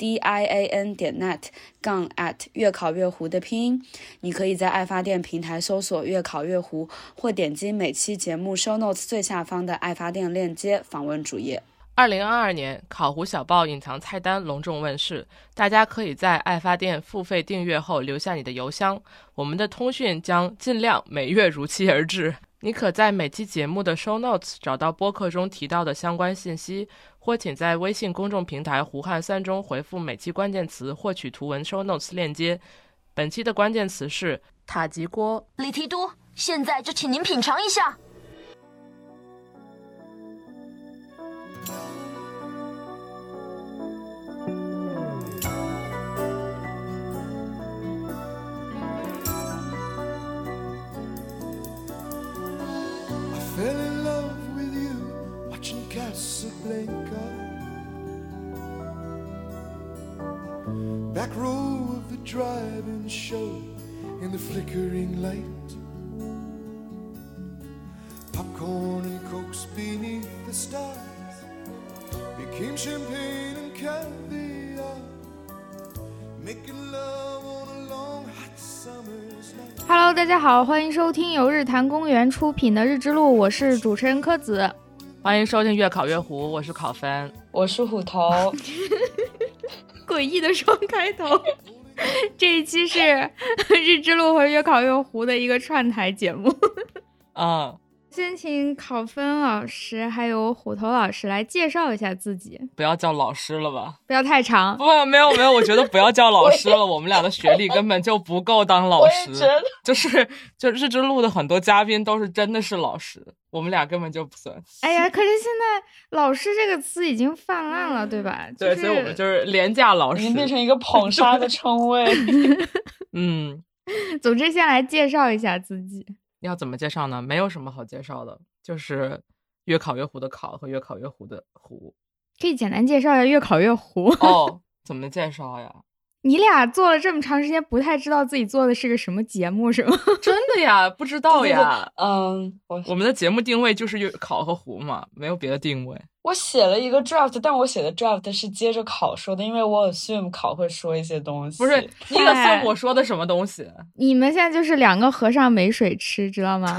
D i a n 点 net 杠 at 越考越糊的拼音，你可以在爱发电平台搜索“越考越糊”，或点击每期节目 show notes 最下方的爱发电链接访问主页。二零二二年，烤糊小报隐藏菜单隆重问世，大家可以在爱发电付费订阅后留下你的邮箱，我们的通讯将尽量每月如期而至。你可在每期节目的 show notes 找到播客中提到的相关信息。或请在微信公众平台“胡汉三”中回复每期关键词，获取图文 show notes 链接。本期的关键词是塔吉锅。李提督，现在就请您品尝一下。Back row of the drive-in show in the flickering light. Popcorn and cokes beneath the stars became champagne and caviar. Making love on a long hot summer's night. Hello，大家好，欢迎收听由日坛公园出品的《日之路》，我是主持人柯子。欢迎收听《越考越糊》，我是考分，我是虎头。诡异的双开头，这一期是 日之路和越考越糊的一个串台节目。啊，先请考分老师还有虎头老师来介绍一下自己。不要叫老师了吧？不要太长。不，没有没有，我觉得不要叫老师了。我们俩的学历根本就不够当老师。就是就日之路的很多嘉宾都是真的是老师。我们俩根本就不算。哎呀，可是现在“老师”这个词已经泛滥了，对吧？对，所以我们就是廉价老师，已经变成一个捧杀的称谓。嗯，总之，先来介绍一下自己。要怎么介绍呢？没有什么好介绍的，就是越烤越糊的烤和越烤越糊的糊。可以简单介绍一下越烤越糊。哦，怎么介绍呀？你俩做了这么长时间，不太知道自己做的是个什么节目，是吗？真的呀，不知道呀。嗯，我我们的节目定位就是考和糊嘛，没有别的定位。我写了一个 draft，但我写的 draft 是接着考说的，因为我 assume 考会说一些东西。不是，你 assume 我说的什么东西？你们现在就是两个和尚没水吃，知道吗？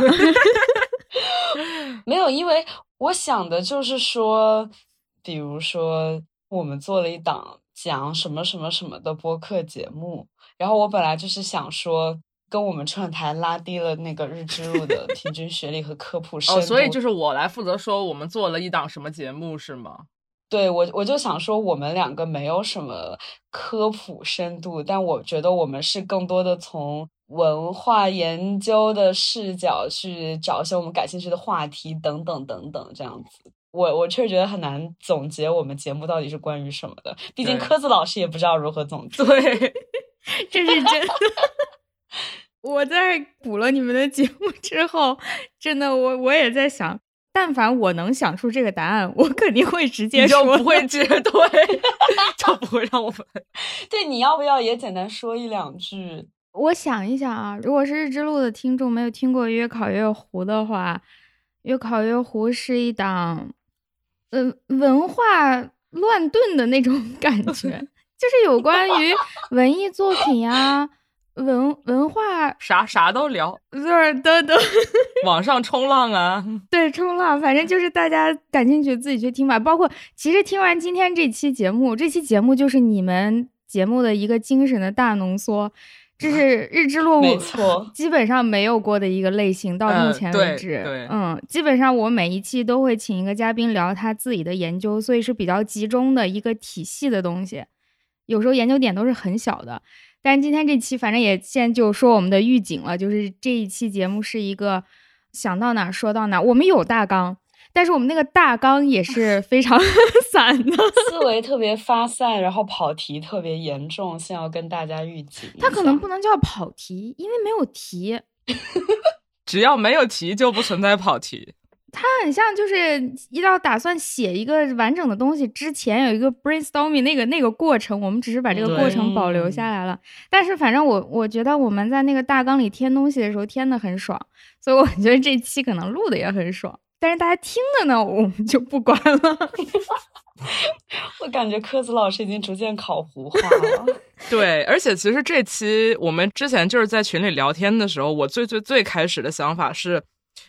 没有，因为我想的就是说，比如说我们做了一档。讲什么什么什么的播客节目，然后我本来就是想说，跟我们串台拉低了那个日之路的平均学历和科普深度，所以就是我来负责说我们做了一档什么节目是吗？对，我我就想说我们两个没有什么科普深度，但我觉得我们是更多的从文化研究的视角去找一些我们感兴趣的话题，等等等等这样子。我我确实觉得很难总结我们节目到底是关于什么的，毕竟科子老师也不知道如何总结。对，这是真的。我在补了你们的节目之后，真的，我我也在想，但凡我能想出这个答案，我肯定会直接说，不会绝对，就不会让我们。对，你要不要也简单说一两句？我想一想啊，如果是日之路的听众没有听过《越考越糊》的话，《越考越糊》是一档。呃，文化乱炖的那种感觉，就是有关于文艺作品呀，文文化 啥啥都聊，就是都都网上冲浪啊，对，冲浪，反正就是大家感兴趣自己去听吧。包括其实听完今天这期节目，这期节目就是你们节目的一个精神的大浓缩。这是日之路，没错，基本上没有过的一个类型。到目前为止，嗯，基本上我每一期都会请一个嘉宾聊他自己的研究，所以是比较集中的一个体系的东西。有时候研究点都是很小的，但是今天这期反正也先就说我们的预警了，就是这一期节目是一个想到哪说到哪，我们有大纲。但是我们那个大纲也是 非常 散的，思维特别发散，然后跑题特别严重，先要跟大家预警。他可能不能叫跑题，因为没有题。只要没有题，就不存在跑题。它很像，就是一到打算写一个完整的东西之前，有一个 brainstorming 那个那个过程，我们只是把这个过程保留下来了。但是反正我我觉得我们在那个大纲里添东西的时候添的很爽，所以我觉得这期可能录的也很爽。但是大家听的呢，我们就不管了。我感觉科子老师已经逐渐烤糊化了。对，而且其实这期我们之前就是在群里聊天的时候，我最最最开始的想法是。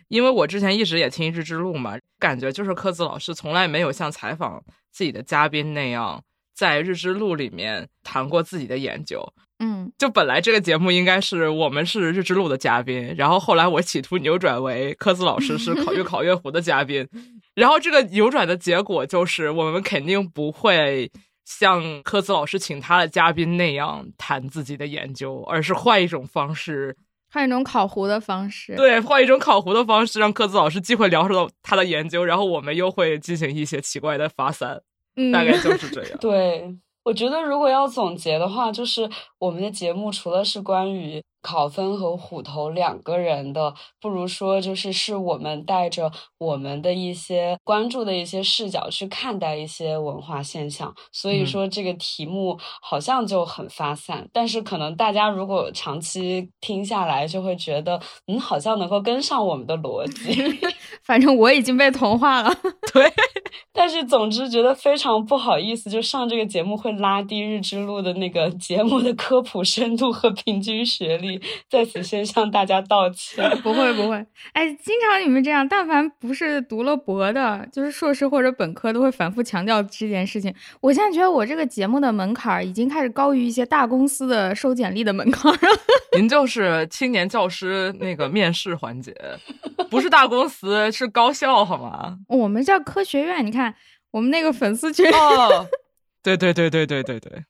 因为我之前一直也听《日之路》嘛，感觉就是柯子老师从来没有像采访自己的嘉宾那样，在《日之路》里面谈过自己的研究。嗯，就本来这个节目应该是我们是《日之路》的嘉宾，然后后来我企图扭转为科子老师是考越考越糊的嘉宾，然后这个扭转的结果就是我们肯定不会像科子老师请他的嘉宾那样谈自己的研究，而是换一种方式。换一种烤糊的方式，对，换一种烤糊的方式，让科子老师既会聊到他的研究，然后我们又会进行一些奇怪的发散，大概就是这样。对，我觉得如果要总结的话，就是我们的节目除了是关于。考分和虎头两个人的，不如说就是是我们带着我们的一些关注的一些视角去看待一些文化现象，所以说这个题目好像就很发散，但是可能大家如果长期听下来，就会觉得嗯，好像能够跟上我们的逻辑。反正我已经被同化了，对。但是总之觉得非常不好意思，就上这个节目会拉低日之路的那个节目的科普深度和平均学历。在此先向大家道歉，不会不会，哎，经常你们这样，但凡不是读了博的，就是硕士或者本科，都会反复强调这件事情。我现在觉得我这个节目的门槛已经开始高于一些大公司的收简历的门槛了。您就是青年教师那个面试环节，不是大公司，是高校，好吗？我们叫科学院，你看我们那个粉丝群。对对对对对对对，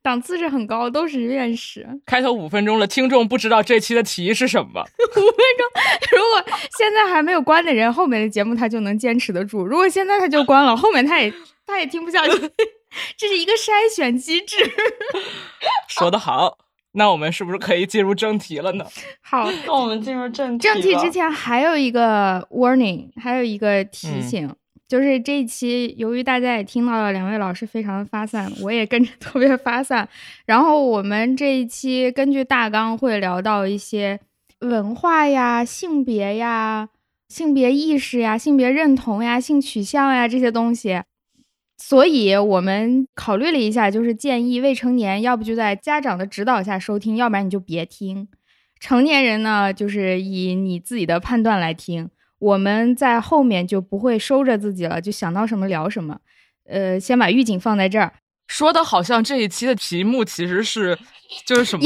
档次是很高，都是院士。开头五分钟了，听众不知道这期的题是什么。五分钟，如果现在还没有关的人，后面的节目他就能坚持得住；如果现在他就关了，后面他也他也听不下去。这是一个筛选机制。说得好，那我们是不是可以进入正题了呢？好，那我们进入正题。正题之前还有一个 warning，还有一个提醒。就是这一期，由于大家也听到了两位老师非常的发散，我也跟着 特别发散。然后我们这一期根据大纲会聊到一些文化呀、性别呀、性别意识呀、性别认同呀、性取向呀这些东西，所以我们考虑了一下，就是建议未成年要不就在家长的指导下收听，要不然你就别听。成年人呢，就是以你自己的判断来听。我们在后面就不会收着自己了，就想到什么聊什么。呃，先把预警放在这儿，说的好像这一期的题目其实是就是什么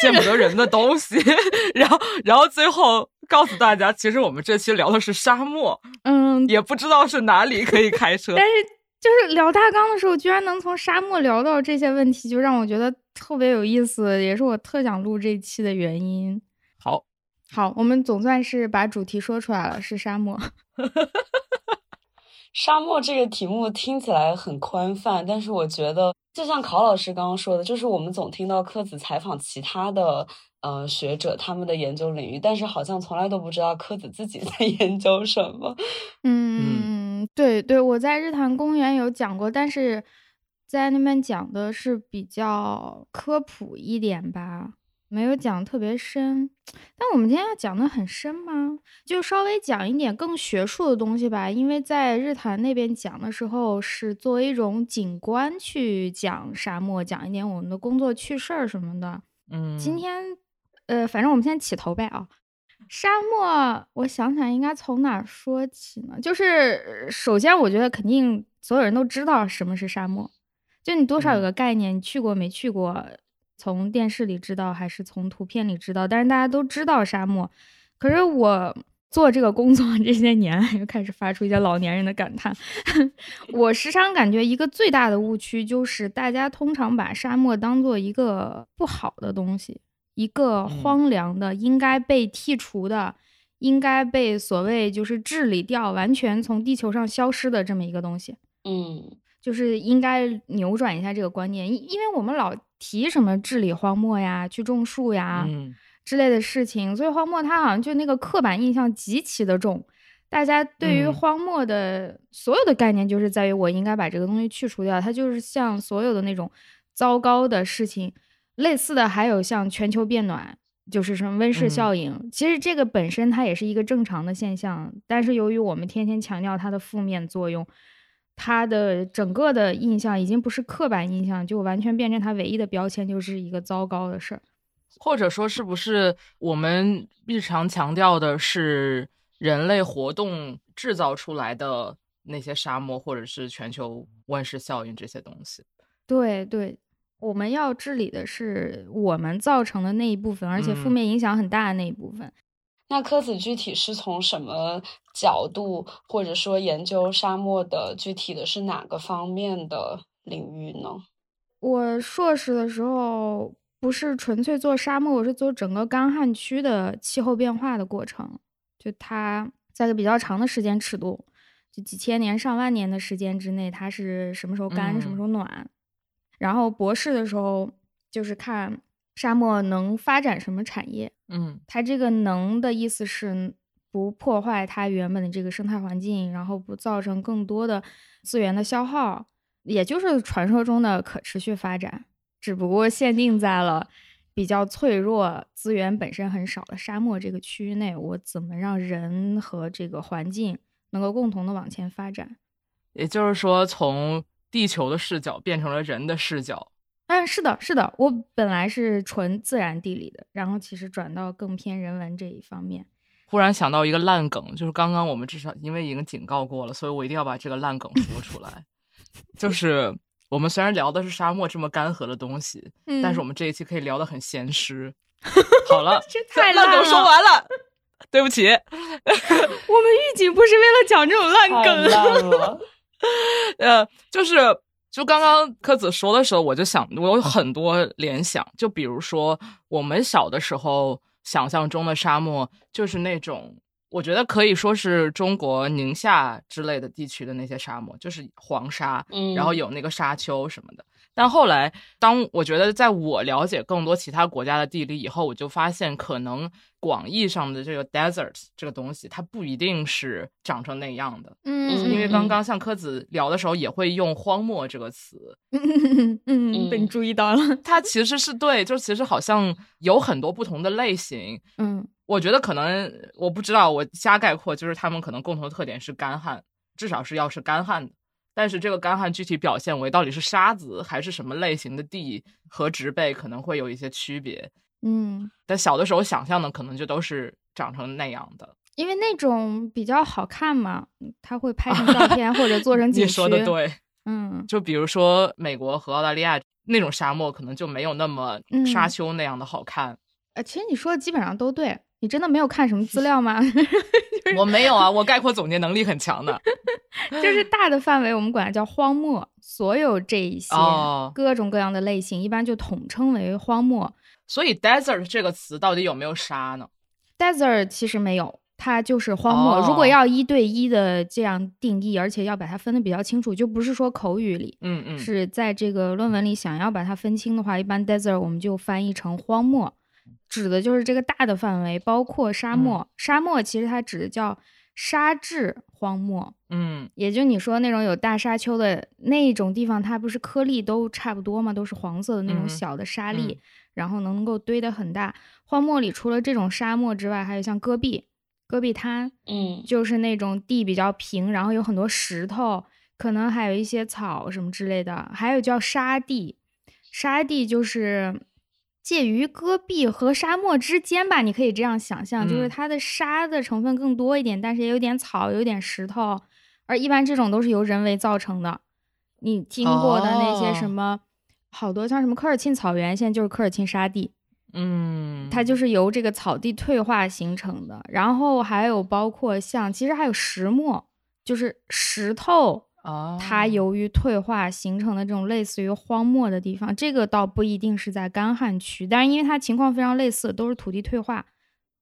见不得人的东西，然后然后最后告诉大家，其实我们这期聊的是沙漠。嗯，也不知道是哪里可以开车，但是就是聊大纲的时候，居然能从沙漠聊到这些问题，就让我觉得特别有意思，也是我特想录这一期的原因。好。好，我们总算是把主题说出来了，是沙漠。沙漠这个题目听起来很宽泛，但是我觉得，就像考老师刚刚说的，就是我们总听到科子采访其他的呃学者他们的研究领域，但是好像从来都不知道科子自己 在研究什么。嗯，对对，我在日坛公园有讲过，但是在那边讲的是比较科普一点吧。没有讲特别深，但我们今天要讲的很深吗？就稍微讲一点更学术的东西吧。因为在日坛那边讲的时候，是作为一种景观去讲沙漠，讲一点我们的工作趣事儿什么的。嗯，今天，呃，反正我们先起头呗啊。沙漠，我想想应该从哪说起呢？就是首先，我觉得肯定所有人都知道什么是沙漠，就你多少有个概念，你去过没去过？从电视里知道还是从图片里知道，但是大家都知道沙漠。可是我做这个工作这些年，又开始发出一些老年人的感叹。我时常感觉一个最大的误区就是，大家通常把沙漠当做一个不好的东西，一个荒凉的、应该被剔除的、应该被所谓就是治理掉、完全从地球上消失的这么一个东西。嗯，就是应该扭转一下这个观念，因因为我们老。提什么治理荒漠呀，去种树呀，之类的事情，所以荒漠它好像就那个刻板印象极其的重。大家对于荒漠的所有的概念，就是在于我应该把这个东西去除掉。它就是像所有的那种糟糕的事情，类似的还有像全球变暖，就是什么温室效应。其实这个本身它也是一个正常的现象，但是由于我们天天强调它的负面作用，它的整个的印象已经不是刻板印象，就完全变成他唯一的标签，就是一个糟糕的事儿。或者说，是不是我们日常强调的是？人类活动制造出来的那些沙漠，或者是全球温室效应这些东西，对对，我们要治理的是我们造成的那一部分，而且负面影响很大的那一部分。那柯子具体是从什么角度，或者说研究沙漠的具体的是哪个方面的领域呢？我硕士的时候不是纯粹做沙漠，我是做整个干旱区的气候变化的过程。就它在个比较长的时间尺度，就几千年、上万年的时间之内，它是什么时候干，什么时候暖。然后博士的时候，就是看沙漠能发展什么产业。嗯，它这个“能”的意思是不破坏它原本的这个生态环境，然后不造成更多的资源的消耗，也就是传说中的可持续发展，只不过限定在了。比较脆弱、资源本身很少的沙漠这个区域内，我怎么让人和这个环境能够共同的往前发展？也就是说，从地球的视角变成了人的视角。嗯，是的，是的。我本来是纯自然地理的，然后其实转到更偏人文这一方面。忽然想到一个烂梗，就是刚刚我们至少因为已经警告过了，所以我一定要把这个烂梗说出来，就是。我们虽然聊的是沙漠这么干涸的东西，嗯但是我们这一期可以聊得很咸湿。好了，这太烂梗说完了，对不起。我们预警不是为了讲这种烂梗了。呃，就是就刚刚柯子说的时候，我就想，我有很多联想。就比如说，我们小的时候想象中的沙漠，就是那种。我觉得可以说是中国宁夏之类的地区的那些沙漠，就是黄沙，然后有那个沙丘什么的。但后来，当我觉得在我了解更多其他国家的地理以后，我就发现，可能广义上的这个 desert 这个东西，它不一定是长成那样的。嗯，因为刚刚像柯子聊的时候，也会用荒漠这个词。嗯 嗯，被你注意到了。它其实是对，就其实好像有很多不同的类型。嗯。我觉得可能我不知道，我瞎概括，就是他们可能共同特点是干旱，至少是要是干旱的。但是这个干旱具体表现为到底是沙子还是什么类型的地和植被，可能会有一些区别。嗯，但小的时候想象的可能就都是长成那样的，因为那种比较好看嘛，他会 拍成照片或者做成景区。你说的对，嗯，就比如说美国和澳大利亚那种沙漠，可能就没有那么沙丘那样的好看。呃，其实你说的基本上都对。你真的没有看什么资料吗？我没有啊，我概括总结能力很强的。就是大的范围，我们管它叫荒漠，所有这一些各种各样的类型，一般就统称为荒漠。所以 desert 这个词到底有没有沙呢？desert 其实没有，它就是荒漠。如果要一对一的这样定义，而且要把它分的比较清楚，就不是说口语里，嗯嗯，是在这个论文里想要把它分清的话，一般 desert 我们就翻译成荒漠。指的就是这个大的范围，包括沙漠。沙漠其实它指的叫沙质荒漠，嗯，也就你说那种有大沙丘的那种地方，它不是颗粒都差不多吗？都是黄色的那种小的沙粒，然后能够堆得很大。荒漠里除了这种沙漠之外，还有像戈壁、戈壁滩，嗯，就是那种地比较平，然后有很多石头，可能还有一些草什么之类的。还有叫沙地，沙地就是。介于戈壁和沙漠之间吧，你可以这样想象，就是它的沙的成分更多一点，但是也有点草，有点石头，而一般这种都是由人为造成的。你听过的那些什么，好多像什么科尔沁草原，现在就是科尔沁沙地，嗯，它就是由这个草地退化形成的。然后还有包括像，其实还有石墨，就是石头。它由于退化形成的这种类似于荒漠的地方，这个倒不一定是在干旱区，但是因为它情况非常类似，都是土地退化，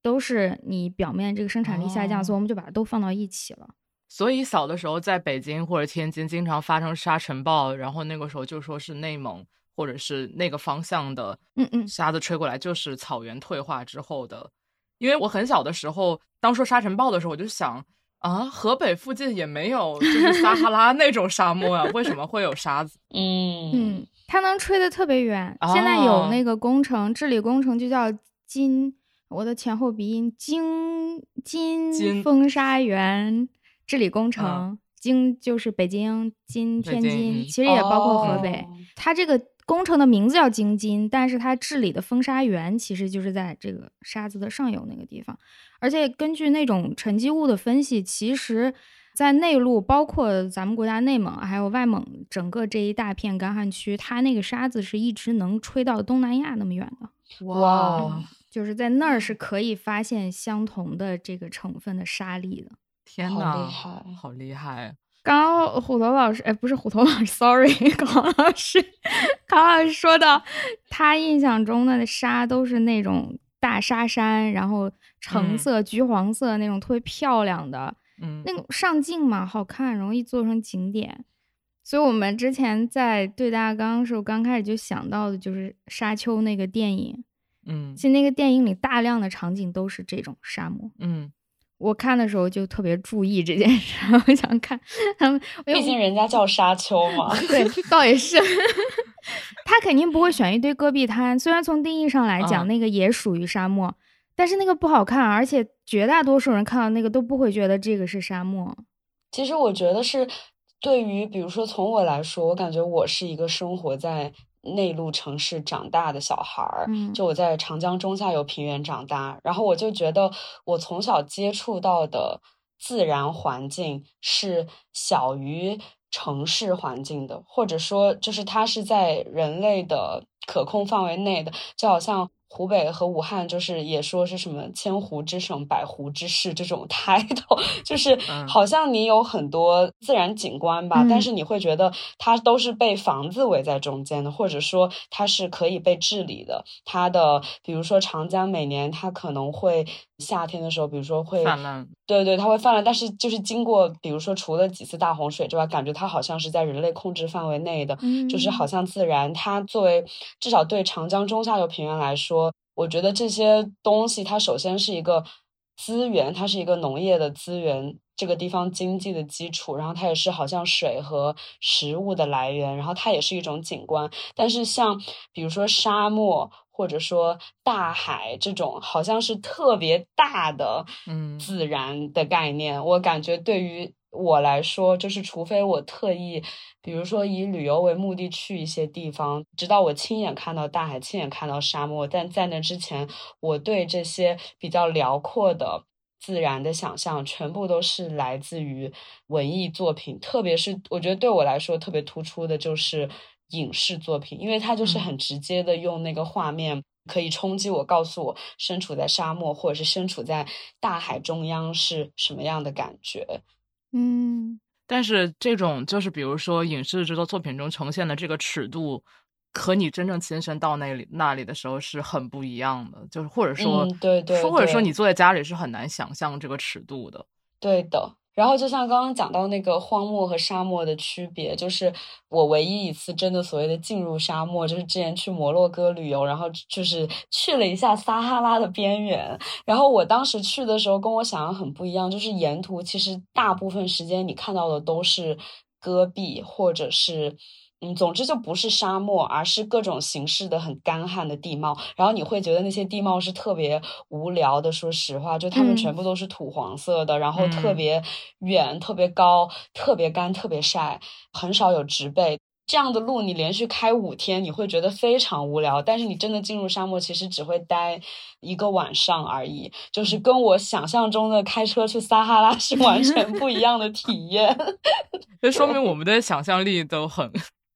都是你表面这个生产力下降，所以我们就把它都放到一起了。所以小的时候在北京或者天津经常发生沙尘暴，然后那个时候就说是内蒙。或者是那个方向的，嗯嗯，沙子吹过来就是草原退化之后的。因为我很小的时候，当说沙尘暴的时候，我就想啊，河北附近也没有就是撒哈拉那种沙漠啊，为什么会有沙子？嗯嗯，它能吹得特别远。现在有那个工程治理工程，就叫金，我的前后鼻音，金金风沙源治理工程。京就是北京、金、天津，其实也包括河北。它这个工程的名字叫京津，但是它治理的风沙源其实就是在这个沙子的上游那个地方。而且根据那种沉积物的分析，其实，在内陆，包括咱们国家内蒙还有外蒙整个这一大片干旱区，它那个沙子是一直能吹到东南亚那么远的。哇，就是在那儿是可以发现相同的这个成分的沙粒的。天呐，好好厉害！刚刚虎头老师，哎，不是虎头老师，sorry，康老师，康老师说到，他印象中的沙都是那种大沙山，然后橙色、橘黄色那种特别漂亮的，嗯，那种上镜嘛，好看，容易做成景点。所以我们之前在对大纲时候，刚开始就想到的就是《沙丘》那个电影，嗯，其实那个电影里大量的场景都是这种沙漠，嗯。我看的时候就特别注意这件事，我想看他们，毕竟人家叫沙丘嘛。对，倒也是，他肯定不会选一堆戈壁滩。虽然从定义上来讲，那个也属于沙漠，但是那个不好看，而且绝大多数人看到那个都不会觉得这个是沙漠。其实我觉得是，对于比如说从我来说，我感觉我是一个生活在。内陆城市长大的小孩儿，就我在长江中下游平原长大，然后我就觉得我从小接触到的自然环境是小于城市环境的，或者说就是它是在人类的可控范围内的，就好像。湖北和武汉就是也说是什么千湖之省、百湖之市这种 title，就是好像你有很多自然景观吧，但是你会觉得它都是被房子围在中间的，或者说它是可以被治理的。它的比如说长江每年它可能会夏天的时候，比如说会泛滥，对对，它会泛滥，但是就是经过比如说除了几次大洪水之外，感觉它好像是在人类控制范围内的，就是好像自然它作为至少对长江中下游平原来说。我觉得这些东西，它首先是一个资源，它是一个农业的资源，这个地方经济的基础，然后它也是好像水和食物的来源，然后它也是一种景观。但是像比如说沙漠或者说大海这种，好像是特别大的嗯自然的概念，我感觉对于。我来说，就是除非我特意，比如说以旅游为目的去一些地方，直到我亲眼看到大海，亲眼看到沙漠。但在那之前，我对这些比较辽阔的自然的想象，全部都是来自于文艺作品。特别是我觉得对我来说特别突出的就是影视作品，因为它就是很直接的用那个画面可以冲击我，告诉我身处在沙漠或者是身处在大海中央是什么样的感觉。嗯，但是这种就是比如说影视制作作品中呈现的这个尺度，和你真正亲身到那里那里的时候是很不一样的，就是或者说，对对，或者说你坐在家里是很难想象这个尺度的，对的。然后就像刚刚讲到那个荒漠和沙漠的区别，就是我唯一一次真的所谓的进入沙漠，就是之前去摩洛哥旅游，然后就是去了一下撒哈拉的边缘。然后我当时去的时候跟我想象很不一样，就是沿途其实大部分时间你看到的都是戈壁或者是。嗯，总之就不是沙漠，而是各种形式的很干旱的地貌。然后你会觉得那些地貌是特别无聊的。说实话，就它们全部都是土黄色的，然后特别远、特别高、特别干、特别晒，很少有植被。这样的路你连续开五天，你会觉得非常无聊。但是你真的进入沙漠，其实只会待一个晚上而已，就是跟我想象中的开车去撒哈拉是完全不一样的体验。这说明我们的想象力都很。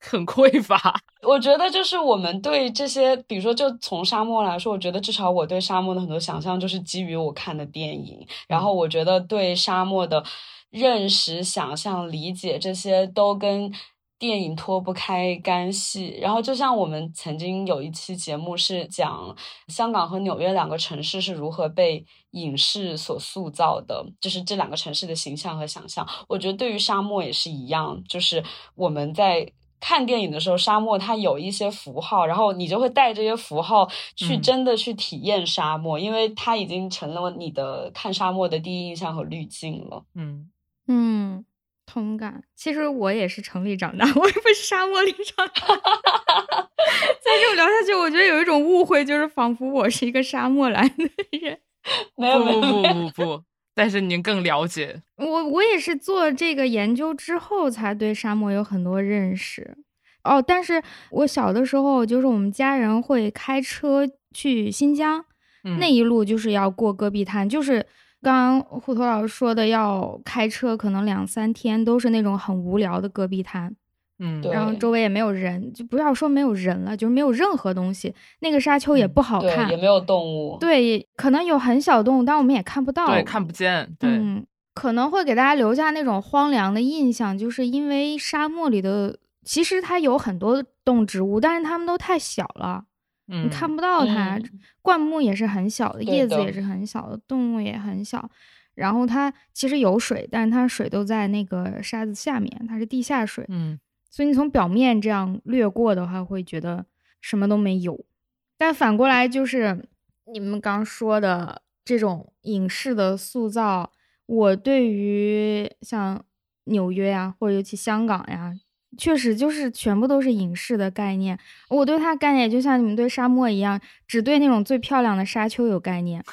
很匮乏，我觉得就是我们对这些，比如说就从沙漠来说，我觉得至少我对沙漠的很多想象就是基于我看的电影，然后我觉得对沙漠的认识、想象、理解这些都跟电影脱不开干系。然后就像我们曾经有一期节目是讲香港和纽约两个城市是如何被影视所塑造的，就是这两个城市的形象和想象。我觉得对于沙漠也是一样，就是我们在。看电影的时候，沙漠它有一些符号，然后你就会带这些符号去真的去体验沙漠，因为它已经成了你的看沙漠的第一印象和滤镜了。嗯嗯，同感。其实我也是城里长大，我也不是沙漠里长大。再这么聊下去，我觉得有一种误会，就是仿佛我是一个沙漠来的人。没有，不不不不。但是您更了解我，我也是做这个研究之后才对沙漠有很多认识哦。但是我小的时候，就是我们家人会开车去新疆，那一路就是要过戈壁滩，就是刚刚虎头老师说的，要开车可能两三天，都是那种很无聊的戈壁滩。嗯，然后周围也没有人，就不要说没有人了，就是没有任何东西。那个沙丘也不好看，也没有动物。对，可能有很小动物，但我们也看不到，对，看不见。对，可能会给大家留下那种荒凉的印象，就是因为沙漠里的其实它有很多动植物，但是它们都太小了，你看不到它。灌木也是很小的，叶子也是很小的，动物也很小。然后它其实有水，但是它水都在那个沙子下面，它是地下水。嗯。所以你从表面这样略过的话，会觉得什么都没有。但反过来就是你们刚说的这种影视的塑造，我对于像纽约呀，或者尤其香港呀，确实就是全部都是影视的概念。我对它概念就像你们对沙漠一样，只对那种最漂亮的沙丘有概念。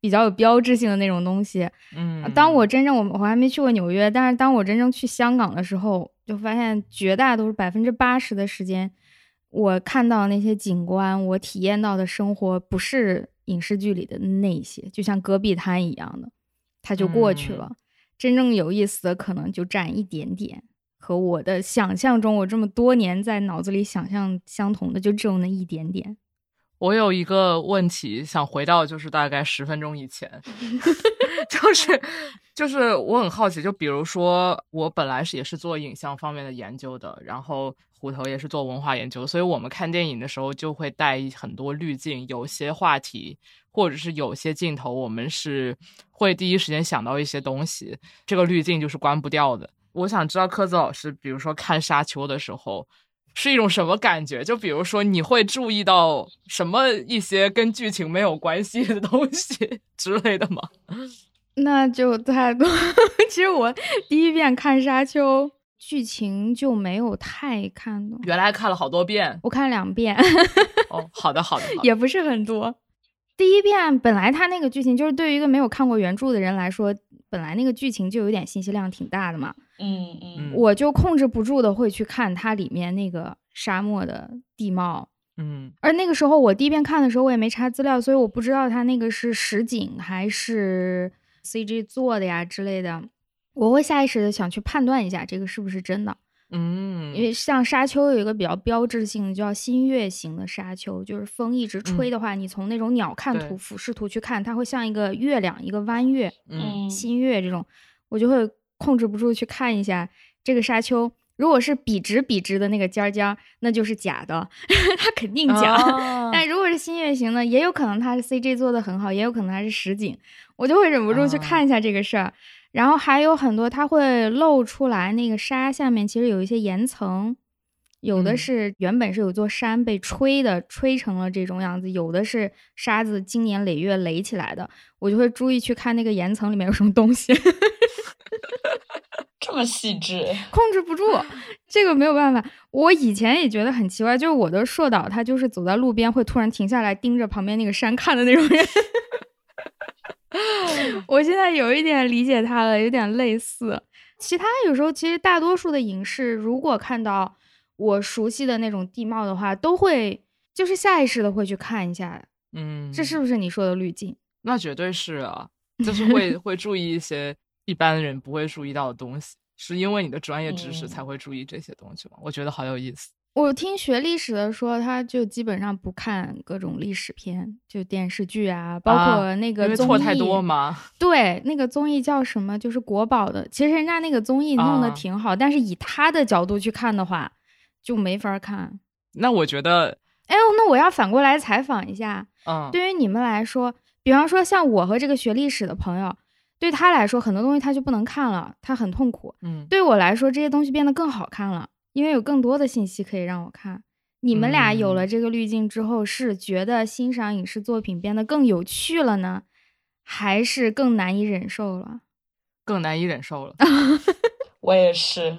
比较有标志性的那种东西，嗯，当我真正我我还没去过纽约，但是当我真正去香港的时候，就发现绝大多数百分之八十的时间，我看到那些景观，我体验到的生活不是影视剧里的那些，就像戈壁滩一样的，它就过去了。真正有意思的可能就占一点点，和我的想象中，我这么多年在脑子里想象相同的，就只有那一点点。我有一个问题想回到，就是大概十分钟以前，就是就是我很好奇，就比如说我本来是也是做影像方面的研究的，然后虎头也是做文化研究，所以我们看电影的时候就会带很多滤镜，有些话题或者是有些镜头，我们是会第一时间想到一些东西，这个滤镜就是关不掉的。我想知道柯子老师，比如说看《沙丘》的时候。是一种什么感觉？就比如说，你会注意到什么一些跟剧情没有关系的东西 之类的吗？那就太多。其实我第一遍看《沙丘》，剧情就没有太看懂。原来看了好多遍，我看两遍。哦，好的，好的，也不是很多。第一遍本来他那个剧情就是对于一个没有看过原著的人来说，本来那个剧情就有点信息量挺大的嘛。嗯嗯，我就控制不住的会去看它里面那个沙漠的地貌。嗯，而那个时候我第一遍看的时候，我也没查资料，所以我不知道它那个是实景还是 CG 做的呀之类的。我会下意识的想去判断一下这个是不是真的。嗯，因为像沙丘有一个比较标志性的叫新月形的沙丘，就是风一直吹的话，你从那种鸟瞰图、俯视图去看，它会像一个月亮，一个弯月，嗯，新月这种，我就会控制不住去看一下这个沙丘。如果是笔直笔直的那个尖尖，那就是假的，它肯定假。但如果是新月形的，也有可能它是 CG 做的很好，也有可能它是实景，我就会忍不住去看一下这个事儿。然后还有很多，它会露出来那个沙下面其实有一些岩层，有的是原本是有座山被吹的，吹成了这种样子；有的是沙子经年累月垒起来的。我就会注意去看那个岩层里面有什么东西。这么细致，控制不住，这个没有办法。我以前也觉得很奇怪，就是我的硕导他就是走在路边会突然停下来盯着旁边那个山看的那种人。我现在有一点理解他了，有点类似。其他有时候，其实大多数的影视，如果看到我熟悉的那种地貌的话，都会就是下意识的会去看一下。嗯，这是不是你说的滤镜？那绝对是啊，就是会会注意一些一般人不会注意到的东西，是因为你的专业知识才会注意这些东西吗？我觉得好有意思。我听学历史的说，他就基本上不看各种历史片，就电视剧啊，包括那个综艺。错太多吗？对，那个综艺叫什么？就是国宝的。其实人家那个综艺弄得挺好，但是以他的角度去看的话，就没法看。那我觉得，哎呦，那我要反过来采访一下。嗯，对于你们来说，比方说像我和这个学历史的朋友，对他来说很多东西他就不能看了，他很痛苦。嗯，对我来说这些东西变得更好看了。因为有更多的信息可以让我看。你们俩有了这个滤镜之后，是觉得欣赏影视作品变得更有趣了呢，还是更难以忍受了？更难以忍受了。我也是。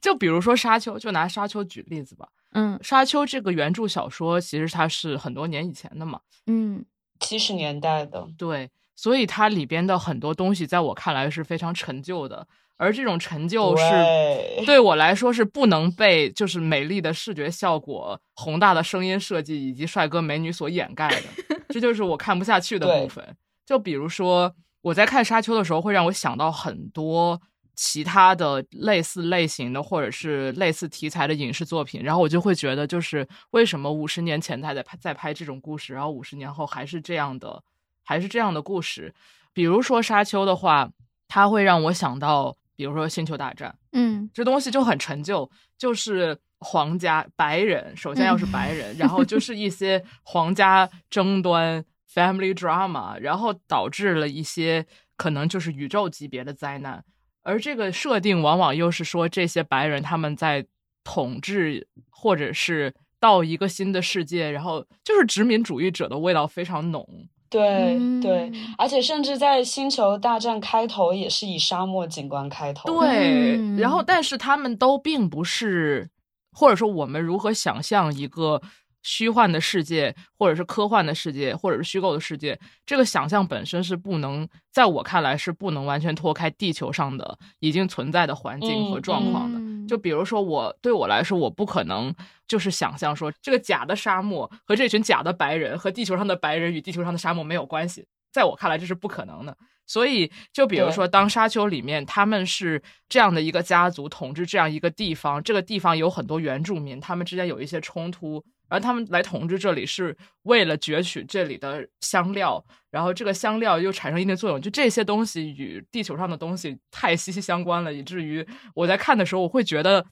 就比如说《沙丘》，就拿《沙丘》举例子吧。嗯，《沙丘》这个原著小说其实它是很多年以前的嘛。嗯，七十年代的。对，所以它里边的很多东西，在我看来是非常陈旧的。而这种成就是 对我来说是不能被就是美丽的视觉效果、宏大的声音设计以及帅哥美女所掩盖的，这就是我看不下去的部分。就比如说我在看《沙丘》的时候，会让我想到很多其他的类似类型的或者是类似题材的影视作品，然后我就会觉得，就是为什么五十年前他在拍在拍这种故事，然后五十年后还是这样的，还是这样的故事。比如说《沙丘》的话，它会让我想到。比如说《星球大战》，嗯，这东西就很陈旧，就是皇家白人，首先要是白人，然后就是一些皇家争端、family drama，然后导致了一些可能就是宇宙级别的灾难。而这个设定往往又是说这些白人他们在统治，或者是到一个新的世界，然后就是殖民主义者的味道非常浓。对对，而且甚至在《星球大战》开头也是以沙漠景观开头。对，然后但是他们都并不是，或者说我们如何想象一个虚幻的世界，或者是科幻的世界，或者是虚构的世界，这个想象本身是不能，在我看来是不能完全脱开地球上的已经存在的环境和状况的。就比如说我对我来说，我不可能。就是想象说，这个假的沙漠和这群假的白人和地球上的白人与地球上的沙漠没有关系，在我看来这是不可能的。所以，就比如说，当沙丘里面他们是这样的一个家族统治这样一个地方，这个地方有很多原住民，他们之间有一些冲突，而他们来统治这里是为了攫取这里的香料，然后这个香料又产生一定作用，就这些东西与地球上的东西太息息相关了，以至于我在看的时候，我会觉得。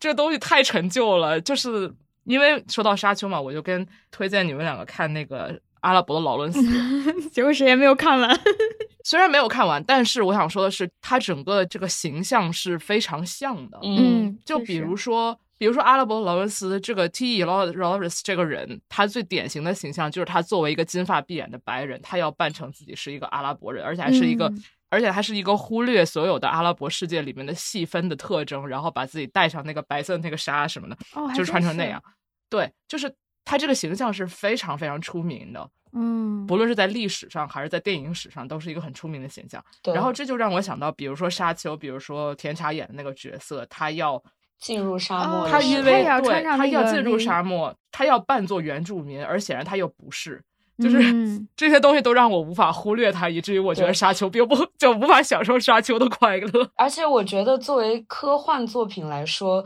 这个东西太陈旧了，就是因为说到沙丘嘛，我就跟推荐你们两个看那个阿拉伯的劳伦斯，结果谁也没有看完。虽然没有看完，但是我想说的是，它整个这个形象是非常像的。嗯，就比如说，比如说阿拉伯劳伦斯这个 T. E. Lawrence 这个人，他最典型的形象就是他作为一个金发碧眼的白人，他要扮成自己是一个阿拉伯人，而且还是一个。而且他是一个忽略所有的阿拉伯世界里面的细分的特征，然后把自己戴上那个白色的那个纱什么的，就穿成那样。对，就是他这个形象是非常非常出名的。嗯，不论是在历史上还是在电影史上，都是一个很出名的形象。然后这就让我想到，比如说沙丘，比如说甜茶演的那个角色，他要进入沙漠，他因为对他要进入沙漠，他要扮作原住民，而显然他又不是。就是这些东西都让我无法忽略它，以至于我觉得沙丘并不就无法享受沙丘的快乐。而且我觉得，作为科幻作品来说，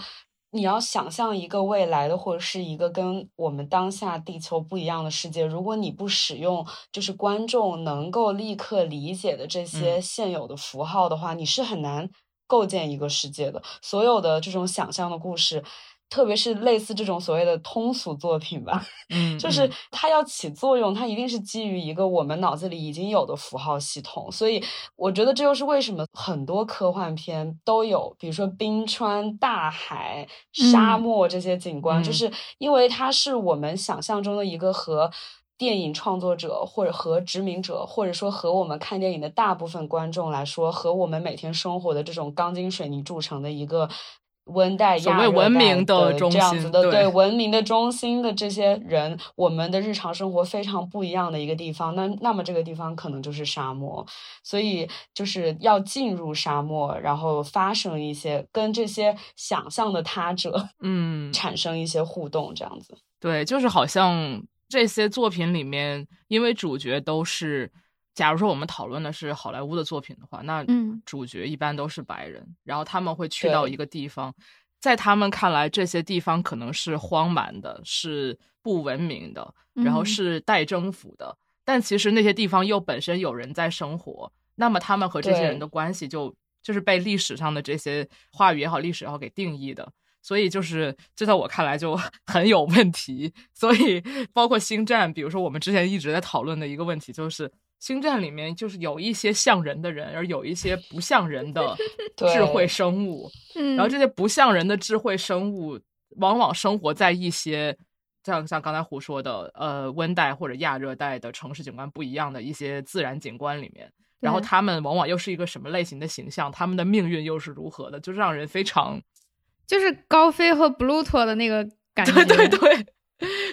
你要想象一个未来的或者是一个跟我们当下地球不一样的世界，如果你不使用就是观众能够立刻理解的这些现有的符号的话，你是很难构建一个世界的。所有的这种想象的故事。特别是类似这种所谓的通俗作品吧，嗯，就是它要起作用，它一定是基于一个我们脑子里已经有的符号系统。所以我觉得这又是为什么很多科幻片都有，比如说冰川、大海、沙漠这些景观，就是因为它是我们想象中的一个和电影创作者或者和殖民者，或者说和我们看电影的大部分观众来说，和我们每天生活的这种钢筋水泥筑成的一个。温带、亚热带的这样子的，对文明的中心的这些人，我们的日常生活非常不一样的一个地方。那那么这个地方可能就是沙漠，所以就是要进入沙漠，然后发生一些跟这些想象的他者，嗯，产生一些互动，这样子。对，就是好像这些作品里面，因为主角都是。假如说我们讨论的是好莱坞的作品的话，那主角一般都是白人，然后他们会去到一个地方，在他们看来，这些地方可能是荒蛮的，是不文明的，然后是待征服的。但其实那些地方又本身有人在生活，那么他们和这些人的关系就就是被历史上的这些话语也好，历史也好给定义的。所以就是这在我看来就 很有问题。所以包括星战，比如说我们之前一直在讨论的一个问题就是。星战里面就是有一些像人的人，而有一些不像人的 智慧生物。然后这些不像人的智慧生物，往往生活在一些像像刚才胡说的，呃，温带或者亚热带的城市景观不一样的一些自然景观里面。然后他们往往又是一个什么类型的形象？他们的命运又是如何的？就让人非常，就是高飞和布鲁托的那个感觉。对对对。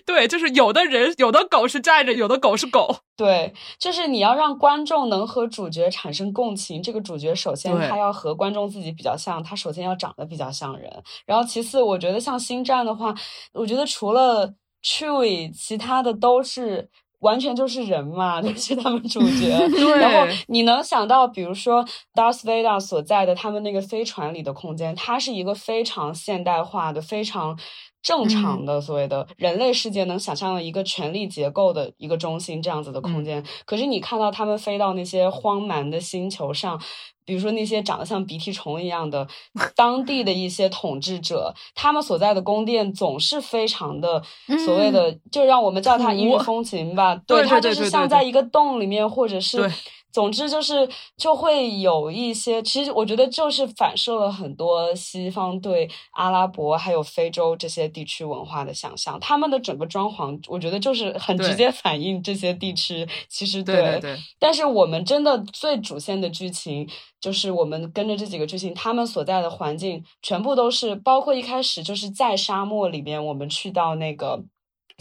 对，就是有的人，有的狗是站着，有的狗是狗。对，就是你要让观众能和主角产生共情。这个主角首先他要和观众自己比较像，他首先要长得比较像人。然后其次，我觉得像星战的话，我觉得除了 Chewie，其他的都是完全就是人嘛，就是他们主角。然后你能想到，比如说 Darth Vader 所在的他们那个飞船里的空间，它是一个非常现代化的，非常。正常的所谓的人类世界能想象的一个权力结构的一个中心这样子的空间，可是你看到他们飞到那些荒蛮的星球上，比如说那些长得像鼻涕虫一样的当地的一些统治者，他们所在的宫殿总是非常的所谓的，就让我们叫它异域风情吧，对，它就是像在一个洞里面，或者是。总之就是就会有一些，其实我觉得就是反射了很多西方对阿拉伯还有非洲这些地区文化的想象。他们的整个装潢，我觉得就是很直接反映这些地区。其实对对，但是我们真的最主线的剧情，就是我们跟着这几个剧情，他们所在的环境全部都是，包括一开始就是在沙漠里面，我们去到那个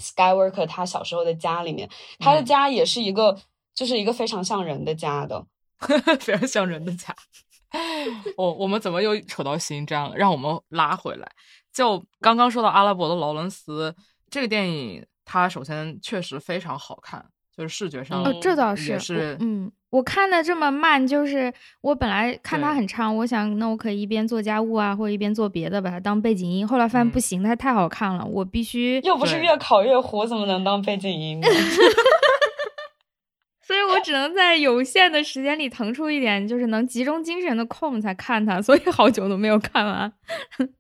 Skywalker 他小时候的家里面，他的家也是一个。就是一个非常像人的家的，非常像人的家。我我们怎么又扯到新章了？让我们拉回来。就刚刚说到阿拉伯的劳伦斯这个电影，它首先确实非常好看，就是视觉上，这倒是是嗯，我看的这么慢，就是我本来看它很长，我想那我可以一边做家务啊，或者一边做别的，把它当背景音。后来发现不行，它太好看了，我必须又不是越烤越火，怎么能当背景音呢？所以我只能在有限的时间里腾出一点，就是能集中精神的空才看它，所以好久都没有看完，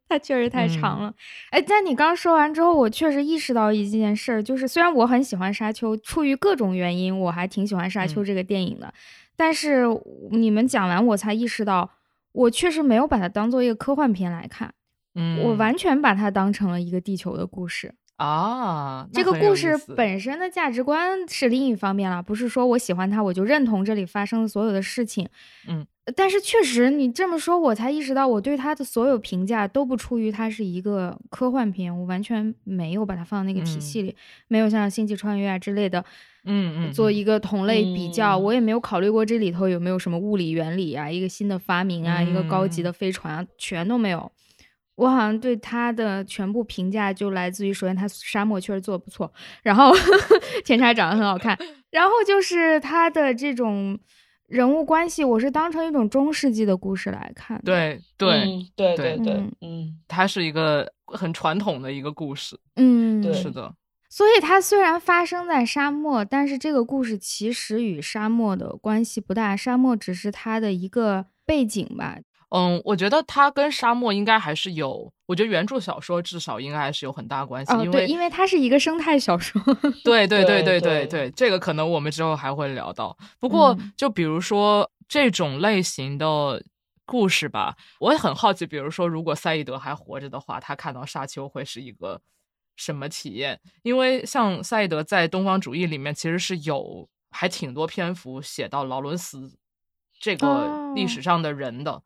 它确实太长了。哎，在你刚说完之后，我确实意识到一件事儿，就是虽然我很喜欢《沙丘》，出于各种原因，我还挺喜欢《沙丘》这个电影的，但是你们讲完，我才意识到，我确实没有把它当做一个科幻片来看，嗯，我完全把它当成了一个地球的故事。啊，这个故事本身的价值观是另一方面了，不是说我喜欢它我就认同这里发生的所有的事情。嗯，但是确实你这么说，我才意识到我对它的所有评价都不出于它是一个科幻片，我完全没有把它放到那个体系里，没有像《星际穿越》啊之类的，嗯嗯，做一个同类比。较，我也没有考虑过这里头有没有什么物理原理啊，一个新的发明啊，一个高级的。飞船啊，全都没有。我好像对他的全部评价就来自于，首先他沙漠确实做的不错，然后 甜茶长得很好看，然后就是他的这种人物关系，我是当成一种中世纪的故事来看。对对对对对，嗯，它是一个很传统的一个故事。嗯，是的。所以它虽然发生在沙漠，但是这个故事其实与沙漠的关系不大，沙漠只是它的一个背景吧。嗯，我觉得它跟沙漠应该还是有，我觉得原著小说至少应该还是有很大关系，因为因为它是一个生态小说。对对对对对对，这个可能我们之后还会聊到。不过就比如说这种类型的故事吧，我也很好奇，比如说如果赛义德还活着的话，他看到沙丘会是一个什么体验？因为像赛义德在东方主义里面其实是有还挺多篇幅写到劳伦斯这个历史上的人的。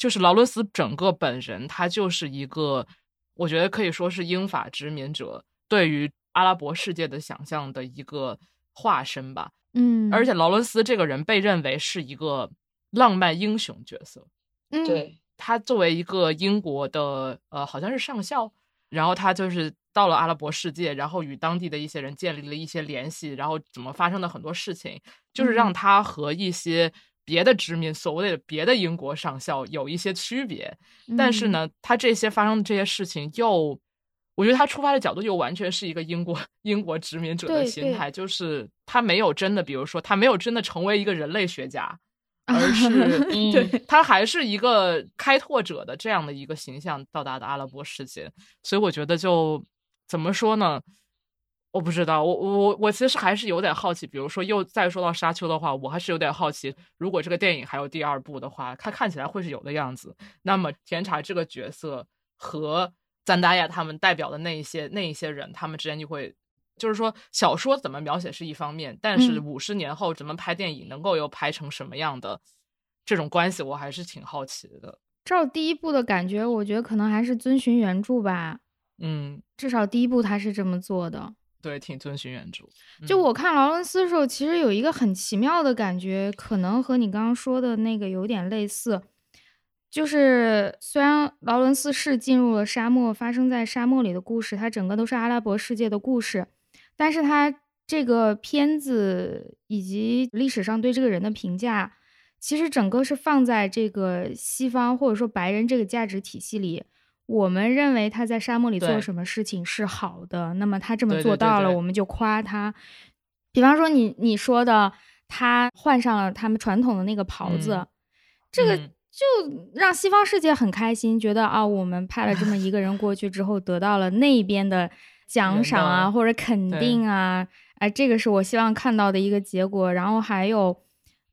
就是劳伦斯整个本人，他就是一个，我觉得可以说是英法殖民者对于阿拉伯世界的想象的一个化身吧。嗯，而且劳伦斯这个人被认为是一个浪漫英雄角色。嗯，对他作为一个英国的呃，好像是上校，然后他就是到了阿拉伯世界，然后与当地的一些人建立了一些联系，然后怎么发生的很多事情，就是让他和一些。别的殖民，所谓的别的英国上校有一些区别，但是呢，他这些发生的这些事情，又我觉得他出发的角度又完全是一个英国英国殖民者的心态，就是他没有真的，比如说他没有真的成为一个人类学家，而是对他还是一个开拓者的这样的一个形象到达的阿拉伯世界，所以我觉得就怎么说呢？我不知道，我我我其实还是有点好奇。比如说，又再说到沙丘的话，我还是有点好奇，如果这个电影还有第二部的话，它看起来会是有的样子。那么甜茶这个角色和赞达亚他们代表的那一些那一些人，他们之间就会，就是说小说怎么描写是一方面，但是五十年后怎么拍电影，能够又拍成什么样的这种关系，我还是挺好奇的。照第一部的感觉，我觉得可能还是遵循原著吧。嗯，至少第一部他是这么做的。对，挺遵循原著。就我看劳伦斯的时候，其实有一个很奇妙的感觉，可能和你刚刚说的那个有点类似。就是虽然劳伦斯是进入了沙漠，发生在沙漠里的故事，它整个都是阿拉伯世界的故事，但是它这个片子以及历史上对这个人的评价，其实整个是放在这个西方或者说白人这个价值体系里。我们认为他在沙漠里做什么事情是好的，那么他这么做到了，我们就夸他。比方说，你你说的，他换上了他们传统的那个袍子，这个就让西方世界很开心，觉得啊，我们派了这么一个人过去之后，得到了那边的奖赏啊，或者肯定啊，哎，这个是我希望看到的一个结果。然后还有。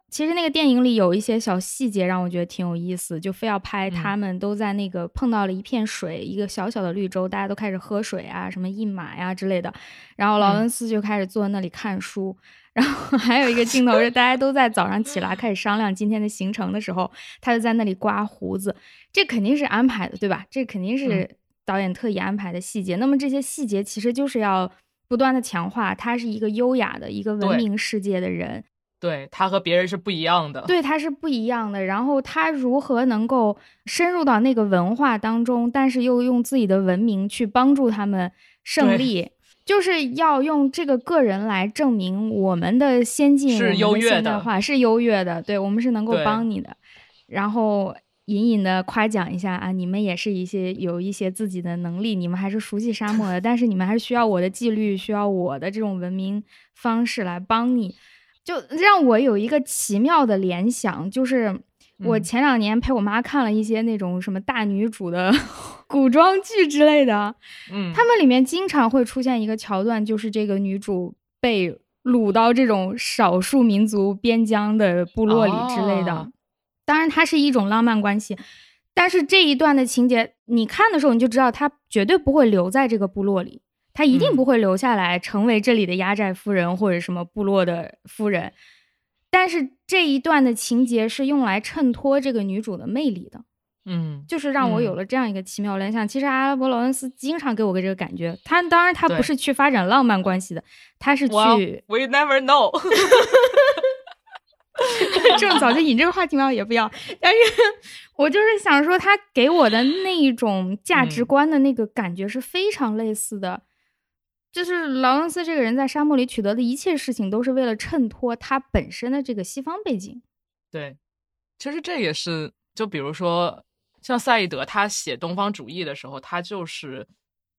其实那个电影里有一些小细节让我觉得挺有意思，就非要拍他们都在那个碰到了一片水，一个小小的绿洲，大家都开始喝水啊，什么印马呀之类的。然后劳伦斯就开始坐在那里看书。然后还有一个镜头是大家都在早上起来开始商量今天的行程的时候，他就在那里刮胡子。这肯定是安排的，对吧？这肯定是导演特意安排的细节。那么这些细节其实就是要不断的强化他是一个优雅的一个文明世界的人。对他和别人是不一样的，对他是不一样的。然后他如何能够深入到那个文化当中，但是又用自己的文明去帮助他们胜利，就是要用这个个人来证明我们的先进是优越的，话是优越的。对我们是能够帮你的，然后隐隐的夸奖一下啊，你们也是一些有一些自己的能力，你们还是熟悉沙漠的，但是你们还是需要我的纪律，需要我的这种文明方式来帮你。就让我有一个奇妙的联想，就是我前两年陪我妈看了一些那种什么大女主的 古装剧之类的，嗯，他们里面经常会出现一个桥段，就是这个女主被掳到这种少数民族边疆的部落里之类的。当然，它是一种浪漫关系，但是这一段的情节，你看的时候你就知道，她绝对不会留在这个部落里。他一定不会留下来成为这里的压寨夫人或者什么部落的夫人，但是这一段的情节是用来衬托这个女主的魅力的，嗯，就是让我有了这样一个奇妙联想。其实阿拉伯劳伦斯经常给我个这个感觉，他当然他不是去发展浪漫关系的，他是去。We never know。这么早就引这个话题吗？也不要。但是我就是想说，他给我的那一种价值观的那个感觉是非常类似的。就是劳伦斯这个人在沙漠里取得的一切事情，都是为了衬托他本身的这个西方背景。对，其实这也是，就比如说像赛义德，他写东方主义的时候，他就是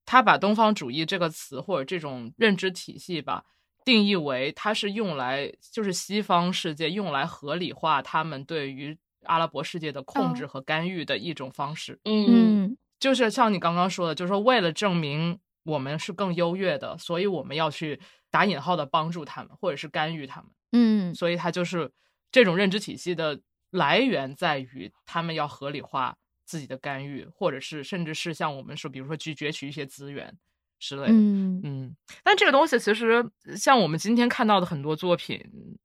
他把东方主义这个词或者这种认知体系吧，定义为它是用来就是西方世界用来合理化他们对于阿拉伯世界的控制和干预的一种方式。嗯，就是像你刚刚说的，就是说为了证明。我们是更优越的，所以我们要去打引号的帮助他们，或者是干预他们。嗯，所以他就是这种认知体系的来源在于他们要合理化自己的干预，或者是甚至是像我们说，比如说去攫取一些资源之类的。嗯嗯。但这个东西其实像我们今天看到的很多作品，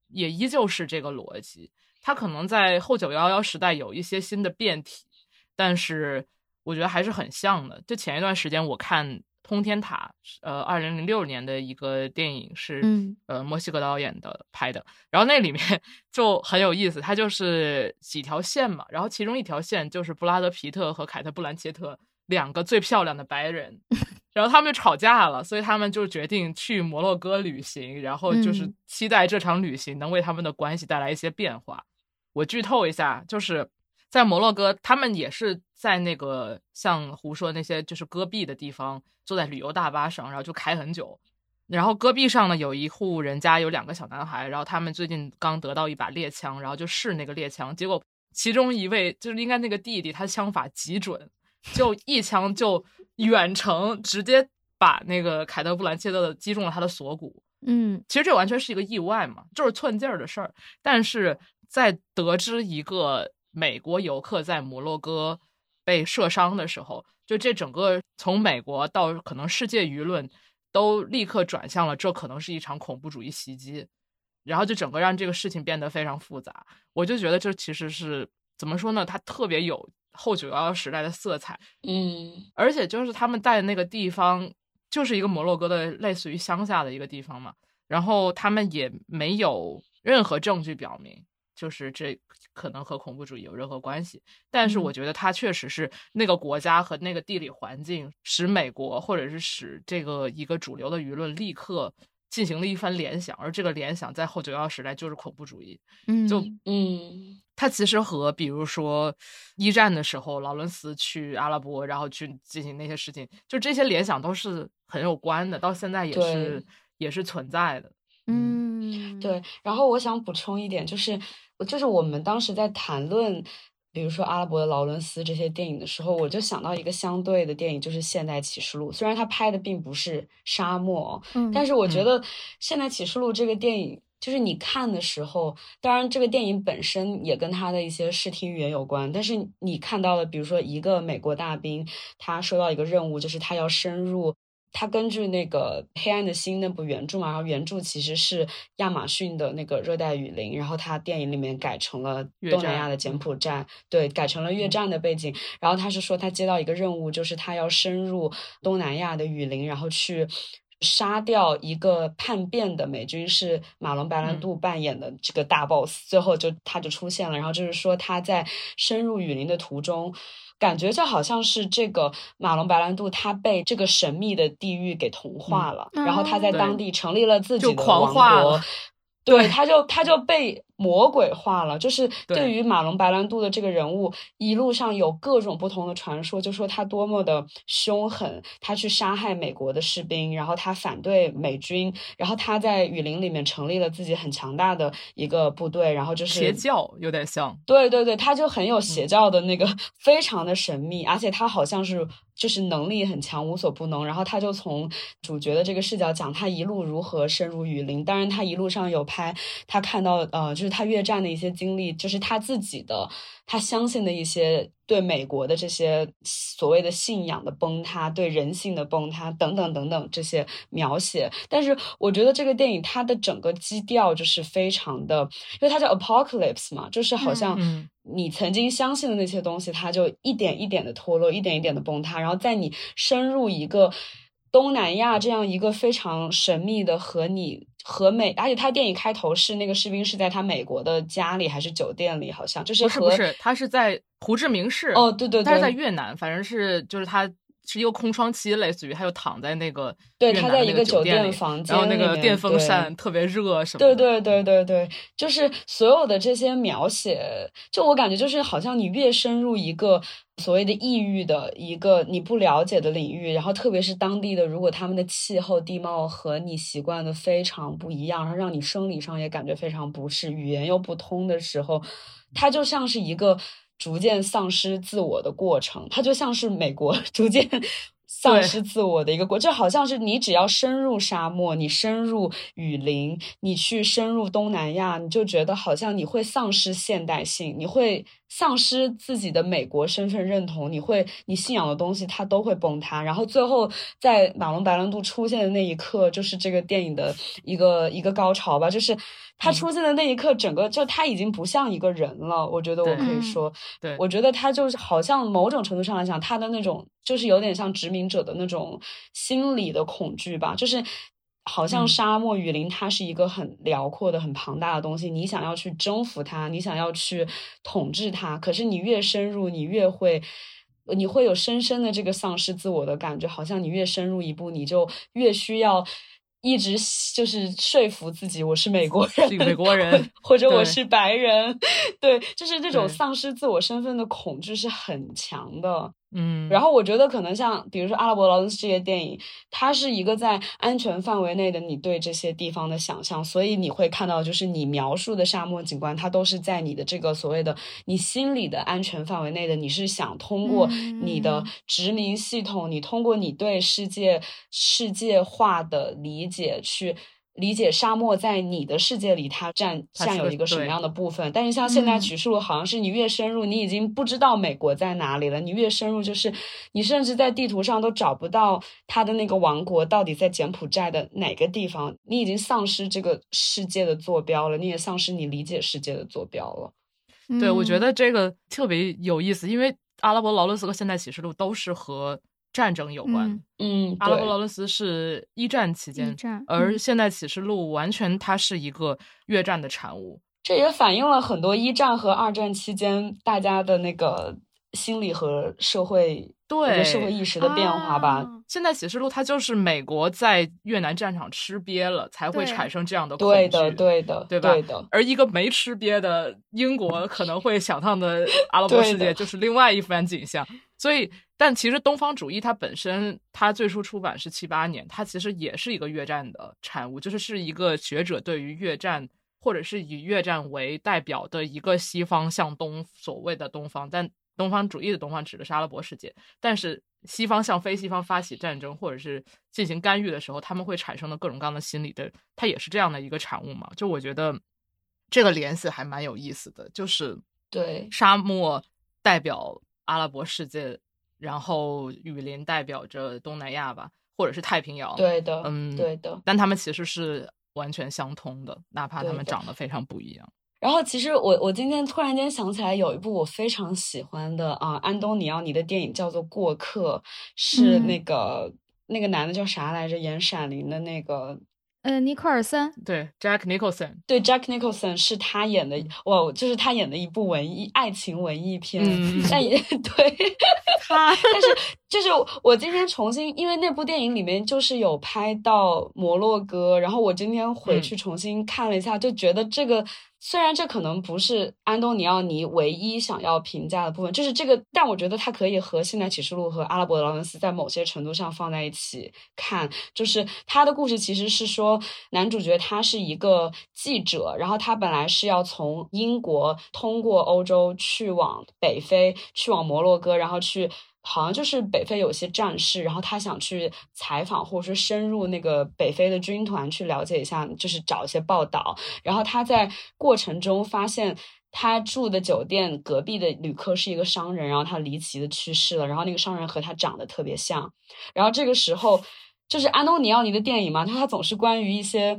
也依旧是这个逻辑。它可能在后九幺幺时代有一些新的变体，但是我觉得还是很像的。就前一段时间我看。通天塔，呃，二零零六年的一个电影是，呃，墨西哥导演的拍的。然后那里面 就很有意思，它就是几条线嘛。然后其中一条线就是布拉德皮特和凯特布兰切特两个最漂亮的白人，然后他们就吵架了，所以他们就决定去摩洛哥旅行，然后就是期待这场旅行能为他们的关系带来一些变化。我剧透一下，就是。在摩洛哥，他们也是在那个像胡说那些就是戈壁的地方，坐在旅游大巴上，然后就开很久。然后戈壁上呢，有一户人家有两个小男孩，然后他们最近刚得到一把猎枪，然后就试那个猎枪，结果其中一位就是应该那个弟弟，他枪法极准，就一枪就远程直接。把那个凯德·布兰切特击中了他的锁骨。嗯，其实这完全是一个意外嘛，就是寸劲儿的事儿。但是在得知一个美国游客在摩洛哥被射伤的时候，就这整个从美国到可能世界舆论都立刻转向了，这可能是一场恐怖主义袭击。然后就整个让这个事情变得非常复杂。我就觉得这其实是怎么说呢？它特别有后九幺幺时代的色彩。嗯，而且就是他们在那个地方。就是一个摩洛哥的类似于乡下的一个地方嘛，然后他们也没有任何证据表明，就是这可能和恐怖主义有任何关系。但是我觉得它确实是那个国家和那个地理环境使美国或者是使这个一个主流的舆论立刻进行了一番联想，而这个联想在后九幺时代就是恐怖主义。嗯，就嗯。它其实和比如说一战的时候劳伦斯去阿拉伯，然后去进行那些事情，就这些联想都是很有关的，到现在也是也是存在的。嗯，对。然后我想补充一点，就是就是我们当时在谈论，比如说阿拉伯的劳伦斯这些电影的时候，我就想到一个相对的电影，就是《现代启示录》。虽然他拍的并不是沙漠，嗯，但是我觉得《现代启示录》这个电影。就是你看的时候，当然这个电影本身也跟他的一些视听语言有关。但是你看到了，比如说一个美国大兵，他收到一个任务，就是他要深入。他根据那个《黑暗的心》那部原著嘛，然后原著其实是亚马逊的那个热带雨林，然后他电影里面改成了东南亚的柬埔寨，对，改成了越战的背景。然后他是说他接到一个任务，就是他要深入东南亚的雨林，然后去。杀掉一个叛变的美军是马龙白兰度扮演的这个大 boss，最后就他就出现了。然后就是说他在深入雨林的途中，感觉就好像是这个马龙白兰度他被这个神秘的地狱给同化了，然后他在当地成立了自己的王国。对，他就他就被魔鬼化了，就是对于马龙白兰度的这个人物，一路上有各种不同的传说，就说他多么的凶狠，他去杀害美国的士兵，然后他反对美军，然后他在雨林里面成立了自己很强大的一个部队，然后就是邪教有点像，对对对，他就很有邪教的那个，非常的神秘，而且他好像是。就是能力很强，无所不能。然后他就从主角的这个视角讲他一路如何深入雨林。当然，他一路上有拍他看到呃，就是他越战的一些经历，就是他自己的他相信的一些对美国的这些所谓的信仰的崩塌，对人性的崩塌等等等等这些描写。但是我觉得这个电影它的整个基调就是非常的，因为它叫 Apocalypse 嘛，就是好像。你曾经相信的那些东西，它就一点一点的脱落，一点一点的崩塌。然后在你深入一个东南亚这样一个非常神秘的和你和美，而且他电影开头是那个士兵是在他美国的家里还是酒店里，好像就是不是不是，他是在胡志明市哦，对对对，他是在越南，反正是就是他。是一个空窗期，类似于他就躺在那个对他在一个酒店房间，然后那个电风扇特别热什么。对对对对对，就是所有的这些描写，就我感觉就是好像你越深入一个所谓的异域的一个你不了解的领域，然后特别是当地的，如果他们的气候地貌和你习惯的非常不一样，然后让你生理上也感觉非常不适，语言又不通的时候，它就像是一个。逐渐丧失自我的过程，它就像是美国 逐渐丧失自我的一个过，就好像是你只要深入沙漠，你深入雨林，你去深入东南亚，你就觉得好像你会丧失现代性，你会。丧失自己的美国身份认同，你会，你信仰的东西它都会崩塌。然后最后在马龙白兰度出现的那一刻，就是这个电影的一个一个高潮吧。就是他出现的那一刻，整个就他已经不像一个人了。我觉得我可以说，对我觉得他就是好像某种程度上来讲，他的那种就是有点像殖民者的那种心理的恐惧吧，就是。好像沙漠雨林，它是一个很辽阔的、很庞大的东西。你想要去征服它，你想要去统治它，可是你越深入，你越会，你会有深深的这个丧失自我的感觉。好像你越深入一步，你就越需要一直就是说服自己，我是美国人，美国人，或者我是白人。对，就是这种丧失自我身份的恐惧是很强的。嗯，然后我觉得可能像比如说阿拉伯劳伦斯这些电影，它是一个在安全范围内的你对这些地方的想象，所以你会看到就是你描述的沙漠景观，它都是在你的这个所谓的你心里的安全范围内的。你是想通过你的殖民系统，你通过你对世界世界化的理解去。理解沙漠在你的世界里，它占占有一个什么样的部分？但是像现代启示录，好像是你越深入，你已经不知道美国在哪里了。你越深入，就是你甚至在地图上都找不到它的那个王国到底在柬埔寨的哪个地方。你已经丧失这个世界的坐标了，你也丧失你理解世界的坐标了。对，我觉得这个特别有意思，因为阿拉伯劳伦斯和现代启示录都是和。战争有关，嗯，阿拉伯劳伦斯是一战期间，而现代启示录完全它是一个越战的产物，这也反映了很多一战和二战期间大家的那个心理和社会对社会意识的变化吧。现代启示录它就是美国在越南战场吃瘪了才会产生这样的恐惧，对的，对的，对吧？的。而一个没吃瘪的英国可能会想象的阿拉伯世界就是另外一番景象，所以。但其实东方主义它本身，它最初出版是七八年，它其实也是一个越战的产物，就是是一个学者对于越战，或者是以越战为代表的一个西方向东所谓的东方，但东方主义的东方指的是阿拉伯世界，但是西方向非西方发起战争或者是进行干预的时候，他们会产生的各种各样的心理的，它也是这样的一个产物嘛？就我觉得这个联系还蛮有意思的，就是对沙漠代表阿拉伯世界。然后雨林代表着东南亚吧，或者是太平洋。对的，嗯，对的。但他们其实是完全相通的，哪怕他们长得非常不一样。然后，其实我我今天突然间想起来，有一部我非常喜欢的啊，安东尼奥尼的电影叫做《过客》，是那个那个男的叫啥来着？演《闪灵》的那个。呃，尼克尔森。对，Jack Nicholson，对，Jack Nicholson 是他演的，哇，就是他演的一部文艺爱情文艺片，但也。对 他，但是就是我今天重新，因为那部电影里面就是有拍到摩洛哥，然后我今天回去重新看了一下，就觉得这个。虽然这可能不是安东尼奥尼唯一想要评价的部分，就是这个，但我觉得他可以和《现代启示录》和《阿拉伯的劳伦斯》在某些程度上放在一起看。就是他的故事其实是说，男主角他是一个记者，然后他本来是要从英国通过欧洲去往北非，去往摩洛哥，然后去。好像就是北非有些战事，然后他想去采访或者说深入那个北非的军团去了解一下，就是找一些报道。然后他在过程中发现，他住的酒店隔壁的旅客是一个商人，然后他离奇的去世了。然后那个商人和他长得特别像。然后这个时候，就是安东尼奥尼的电影嘛，他他总是关于一些。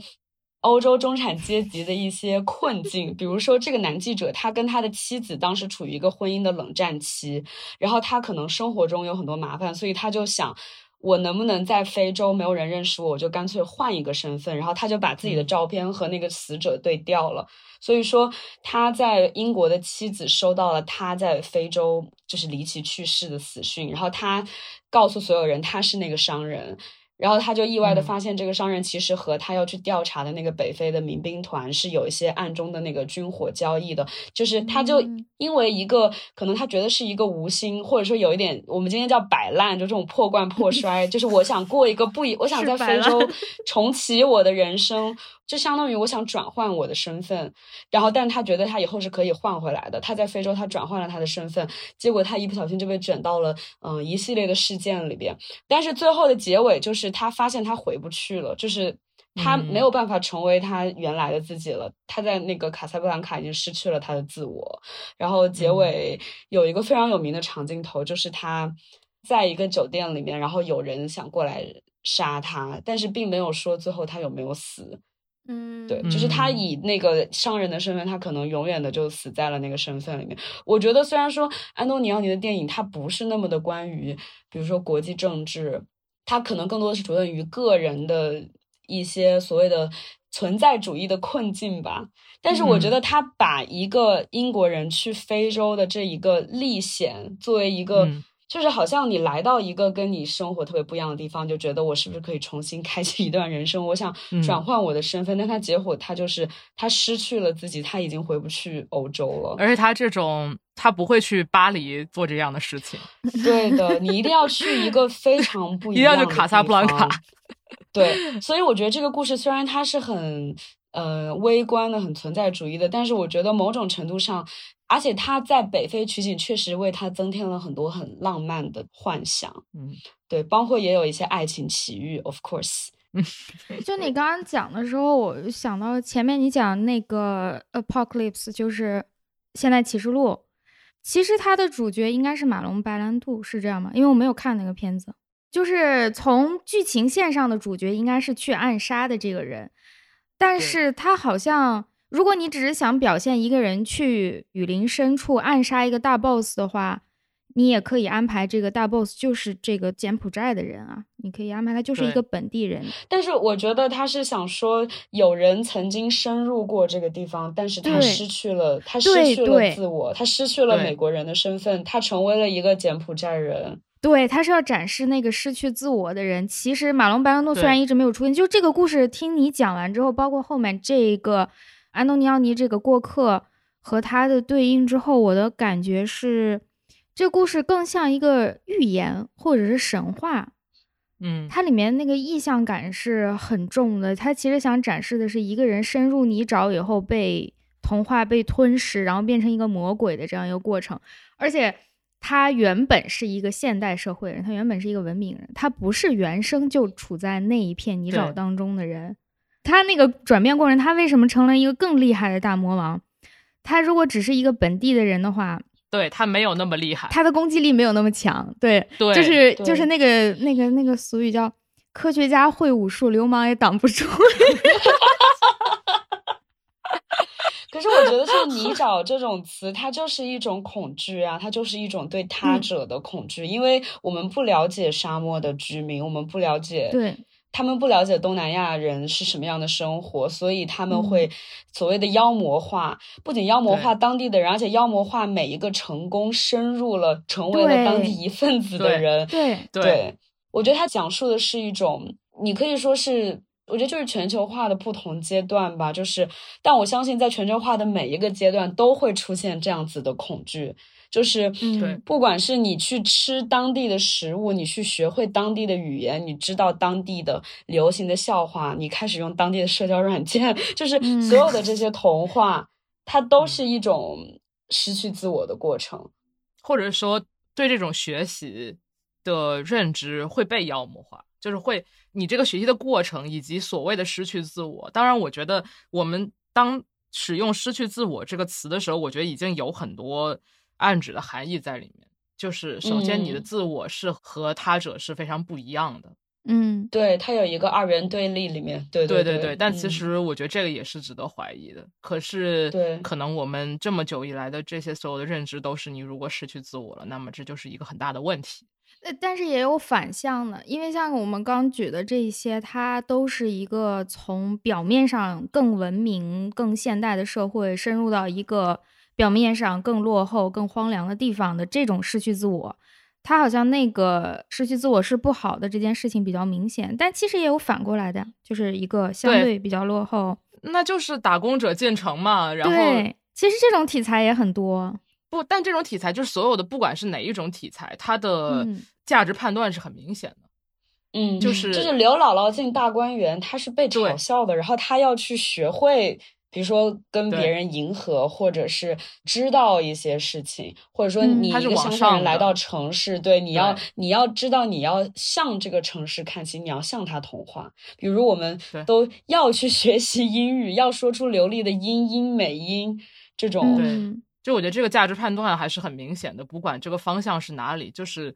欧洲中产阶级的一些困境，比如说这个男记者，他跟他的妻子当时处于一个婚姻的冷战期，然后他可能生活中有很多麻烦，所以他就想，我能不能在非洲没有人认识我，我就干脆换一个身份，然后他就把自己的照片和那个死者对调了。所以说他在英国的妻子收到了他在非洲就是离奇去世的死讯，然后他告诉所有人他是那个商人。然后他就意外的发现，这个商人其实和他要去调查的那个北非的民兵团是有一些暗中的那个军火交易的。就是他就因为一个可能他觉得是一个无心，或者说有一点我们今天叫摆烂，就这种破罐破 摔。就是我想过一个不一，我想在非洲重启我的人生。就相当于我想转换我的身份，然后，但他觉得他以后是可以换回来的。他在非洲，他转换了他的身份，结果他一不小心就被卷到了嗯一系列的事件里边。但是最后的结尾就是他发现他回不去了，就是他没有办法成为他原来的自己了。他在那个卡萨布兰卡已经失去了他的自我。然后结尾有一个非常有名的长镜头，就是他在一个酒店里面，然后有人想过来杀他，但是并没有说最后他有没有死。嗯，对，就是他以那个商人的身份，他可能永远的就死在了那个身份里面。我觉得虽然说安东尼奥尼的电影，它不是那么的关于，比如说国际政治，它可能更多的是着眼于个人的一些所谓的存在主义的困境吧。但是我觉得他把一个英国人去非洲的这一个历险作为一个就是好像你来到一个跟你生活特别不一样的地方，就觉得我是不是可以重新 开启一段人生？我想转换我的身份，但他结果他就是他失去了自己，他已经回不去欧洲了。而且他这种他不会去巴黎做这样的事情。对的，你一定要去一个非常不一样的卡萨布兰卡。对，所以我觉得这个故事虽然它是很呃微观的、很存在主义的，但是我觉得某种程度上。而且他在北非取景，确实为他增添了很多很浪漫的幻想。嗯，对，包括也有一些爱情奇遇，of course。就你刚刚讲的时候，我想到前面你讲那个《Apocalypse》，就是《现代启示录》，其实它的主角应该是马龙白兰度，是这样吗？因为我没有看那个片子。就是从剧情线上的主角应该是去暗杀的这个人，但是他好像。如果你只是想表现一个人去雨林深处暗杀一个大 boss 的话，你也可以安排这个大 boss 就是这个柬埔寨的人啊，你可以安排他就是一个本地人。但是我觉得他是想说，有人曾经深入过这个地方，但是他失去了，他失去了自我，他失去了美国人的身份，他成为了一个柬埔寨人。对，他是要展示那个失去自我的人。其实马龙白兰度虽然一直没有出现，就这个故事听你讲完之后，包括后面这个。安东尼奥尼这个过客和他的对应之后，我的感觉是，这故事更像一个寓言或者是神话。嗯，它里面那个意象感是很重的。它其实想展示的是一个人深入泥沼以后被同化、被吞噬，然后变成一个魔鬼的这样一个过程。而且他原本是一个现代社会人，他原本是一个文明人，他不是原生就处在那一片泥沼当中的人。他那个转变过程，他为什么成了一个更厉害的大魔王？他如果只是一个本地的人的话，对他没有那么厉害，他的攻击力没有那么强。对，对，就是就是那个那个那个俗语叫“科学家会武术，流氓也挡不住”。可是我觉得就“泥沼”这种词，它就是一种恐惧啊，它就是一种对他者的恐惧，因为我们不了解沙漠的居民，我们不了解对。他们不了解东南亚人是什么样的生活，所以他们会所谓的妖魔化，不仅妖魔化当地的人，而且妖魔化每一个成功深入了、成为了当地一份子的人。对对，我觉得他讲述的是一种，你可以说是，我觉得就是全球化的不同阶段吧。就是，但我相信在全球化的每一个阶段都会出现这样子的恐惧。就是，对，不管是你去吃当地的食物，你去学会当地的语言，你知道当地的流行的笑话，你开始用当地的社交软件，就是所有的这些童话，它都是一种失去自我的过程，或者说对这种学习的认知会被妖魔化，就是会你这个学习的过程以及所谓的失去自我。当然，我觉得我们当使用“失去自我”这个词的时候，我觉得已经有很多。暗指的含义在里面，就是首先你的自我是和他者是非常不一样的。嗯，对，它有一个二元对立里面，对对对对。但其实我觉得这个也是值得怀疑的。可是，对，可能我们这么久以来的这些所有的认知都是，你如果失去自我了，那么这就是一个很大的问题。呃，但是也有反向的，因为像我们刚举的这些，它都是一个从表面上更文明、更现代的社会深入到一个。表面上更落后、更荒凉的地方的这种失去自我，他好像那个失去自我是不好的这件事情比较明显，但其实也有反过来的，就是一个相对比较落后，那就是打工者进城嘛。然后，对，其实这种题材也很多。不，但这种题材就是所有的，不管是哪一种题材，它的价值判断是很明显的。嗯，就是就是刘姥姥进大观园，她是被嘲笑的，然后她要去学会。比如说跟别人迎合，或者是知道一些事情，或者说你一个乡下人来到城市，对，你要你要知道你要向这个城市看齐，你要向它同化。比如我们都 要去学习英语，要说出流利的英英美音这种。对，就我觉得这个价值判断还是很明显的，不管这个方向是哪里，就是。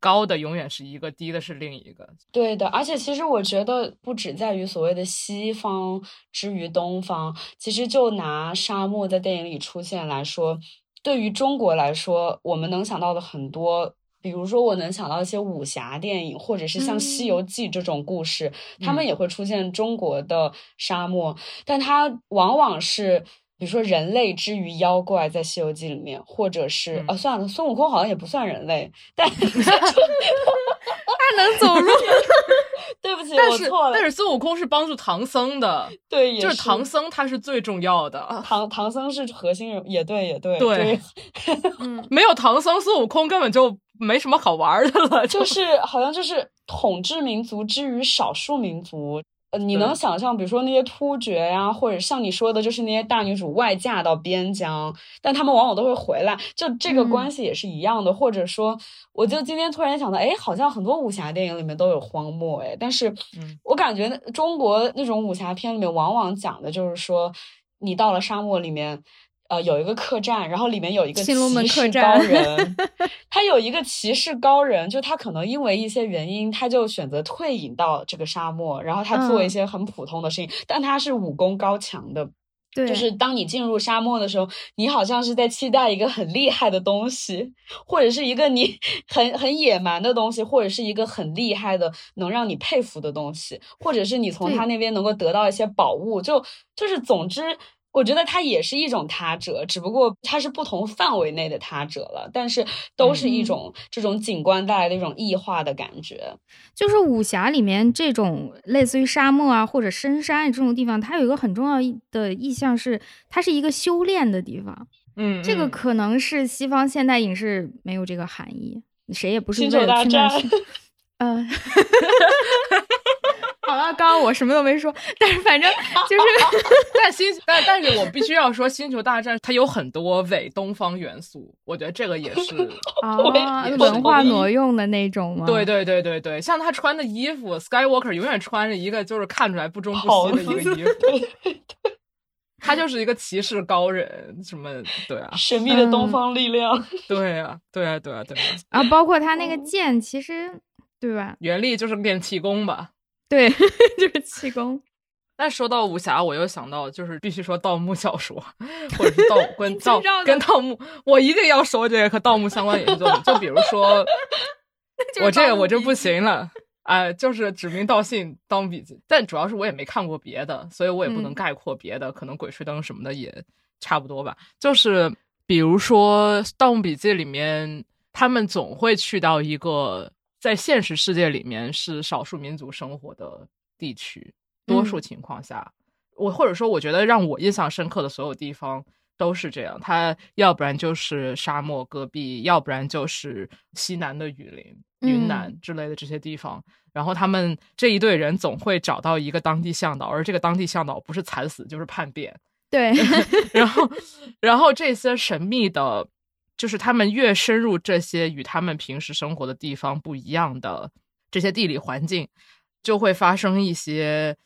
高的永远是一个，低的是另一个。对的，而且其实我觉得不只在于所谓的西方之于东方，其实就拿沙漠在电影里出现来说，对于中国来说，我们能想到的很多，比如说我能想到一些武侠电影，或者是像《西游记》这种故事，他们也会出现中国的沙漠，但它往往是。比如说人类之于妖怪，在《西游记》里面，或者是啊，算了，孙悟空好像也不算人类，但 他能走路。对不起，我错了。但是孙悟空是帮助唐僧的，对，就是唐僧他是最重要的。唐唐僧是核心人，也对，也对，对。没有唐僧，孙悟空根本就没什么好玩的了。就是好像就是统治民族之于少数民族。呃，你能想象，比如说那些突厥呀，或者像你说的，就是那些大女主外嫁到边疆，但他们往往都会回来，就这个关系也是一样的。或者说，我就今天突然想到，哎，好像很多武侠电影里面都有荒漠，哎，但是我感觉中国那种武侠片里面往往讲的就是说，你到了沙漠里面。呃，有一个客栈，然后里面有一个骑士高 人，他有一个骑士高人，就他可能因为一些原因，他就选择退隐到这个沙漠，然后他做一些很普通的事情，但他是武功高强的。对，就是当你进入沙漠的时候，你好像是在期待一个很厉害的东西，或者是一个你 很很野蛮的东西，或者是一个很厉害的能让你佩服的东西，或者是你从他那边能够得到一些宝物，就就是总之。我觉得它也是一种他者，只不过它是不同范围内的他者了，但是都是一种这种景观带来的一种异化的感觉。就是武侠里面这种类似于沙漠啊或者深山这种地方，它有一个很重要的意象是，它是一个修炼的地方。嗯，这个可能是西方现代影视没有这个含义，谁也不是为了大战。嗯。好了，刚刚我什么都没说，但是反正就是，但星但但是我必须要说，《星球大战》它有很多伪东方元素，我觉得这个也是啊，文化挪用的那种吗？对对对对对，像他穿的衣服，Skywalker 永远穿着一个就是看出来不忠不西的一个衣服，他就是一个骑士高人，什么对啊，神秘的东方力量，对啊，对啊，对啊，对啊，啊，包括他那个剑，其实对吧？原力就是练气功吧。对，就 是气功。但说到武侠，我又想到，就是必须说盗墓小说，或者是盗 跟盗跟盗墓，我一定要说这个和盗墓相关的作品。就比如说，我这个我就不行了，哎，就是指名道姓《盗墓笔记》，但主要是我也没看过别的，所以我也不能概括别的，可能《鬼吹灯》什么的也差不多吧。就是比如说《盗墓笔记》里面，他们总会去到一个。在现实世界里面是少数民族生活的地区，多数情况下，我或者说我觉得让我印象深刻的所有地方都是这样，它要不然就是沙漠戈壁，要不然就是西南的雨林、云南之类的这些地方。然后他们这一队人总会找到一个当地向导，而这个当地向导不是惨死就是叛变。对，然后，然后这些神秘的。就是他们越深入这些与他们平时生活的地方不一样的这些地理环境，就会发生一些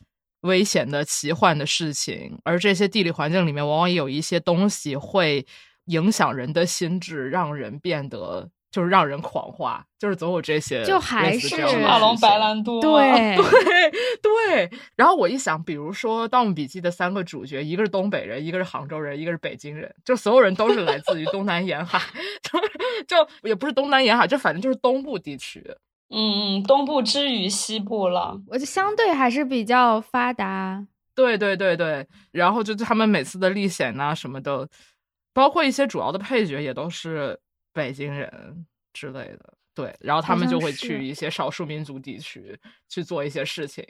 危险的奇幻的事情。而这些地理环境里面，往往也有一些东西会影响人的心智，让人变得。就是让人狂化，就是总有这些，就还是马龙白兰度，对对对。然后我一想，比如说《盗墓笔记》的三个主角，一个是东北人，一个是杭州人，一个是北京人，就所有人都是来自于东南沿海，就就也不是东南沿海，就反正就是东部地区。嗯嗯，东部之于西部了，我就相对还是比较发达。对对对对，然后就他们每次的历险啊什么的，包括一些主要的配角也都是。北京人之类的，对，然后他们就会去一些少数民族地区去做一些事情，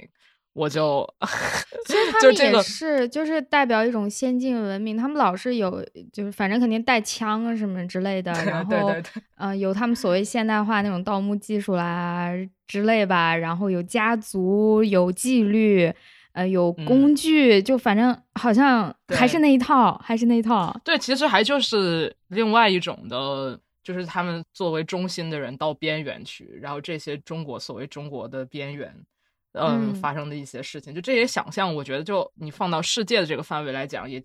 我就，其实 他们也是，就是代表一种先进文明，他们老是有，就是反正肯定带枪啊什么之类的，然 后，嗯，有他们所谓现代化那种盗墓技术啦之类吧，然后有家族，有纪律。呃，有工具，就反正好像还是那一套，还是那一套。对，其实还就是另外一种的。就是他们作为中心的人到边缘去，然后这些中国所谓中国的边缘，嗯，发生的一些事情，就这些想象，我觉得就你放到世界的这个范围来讲，也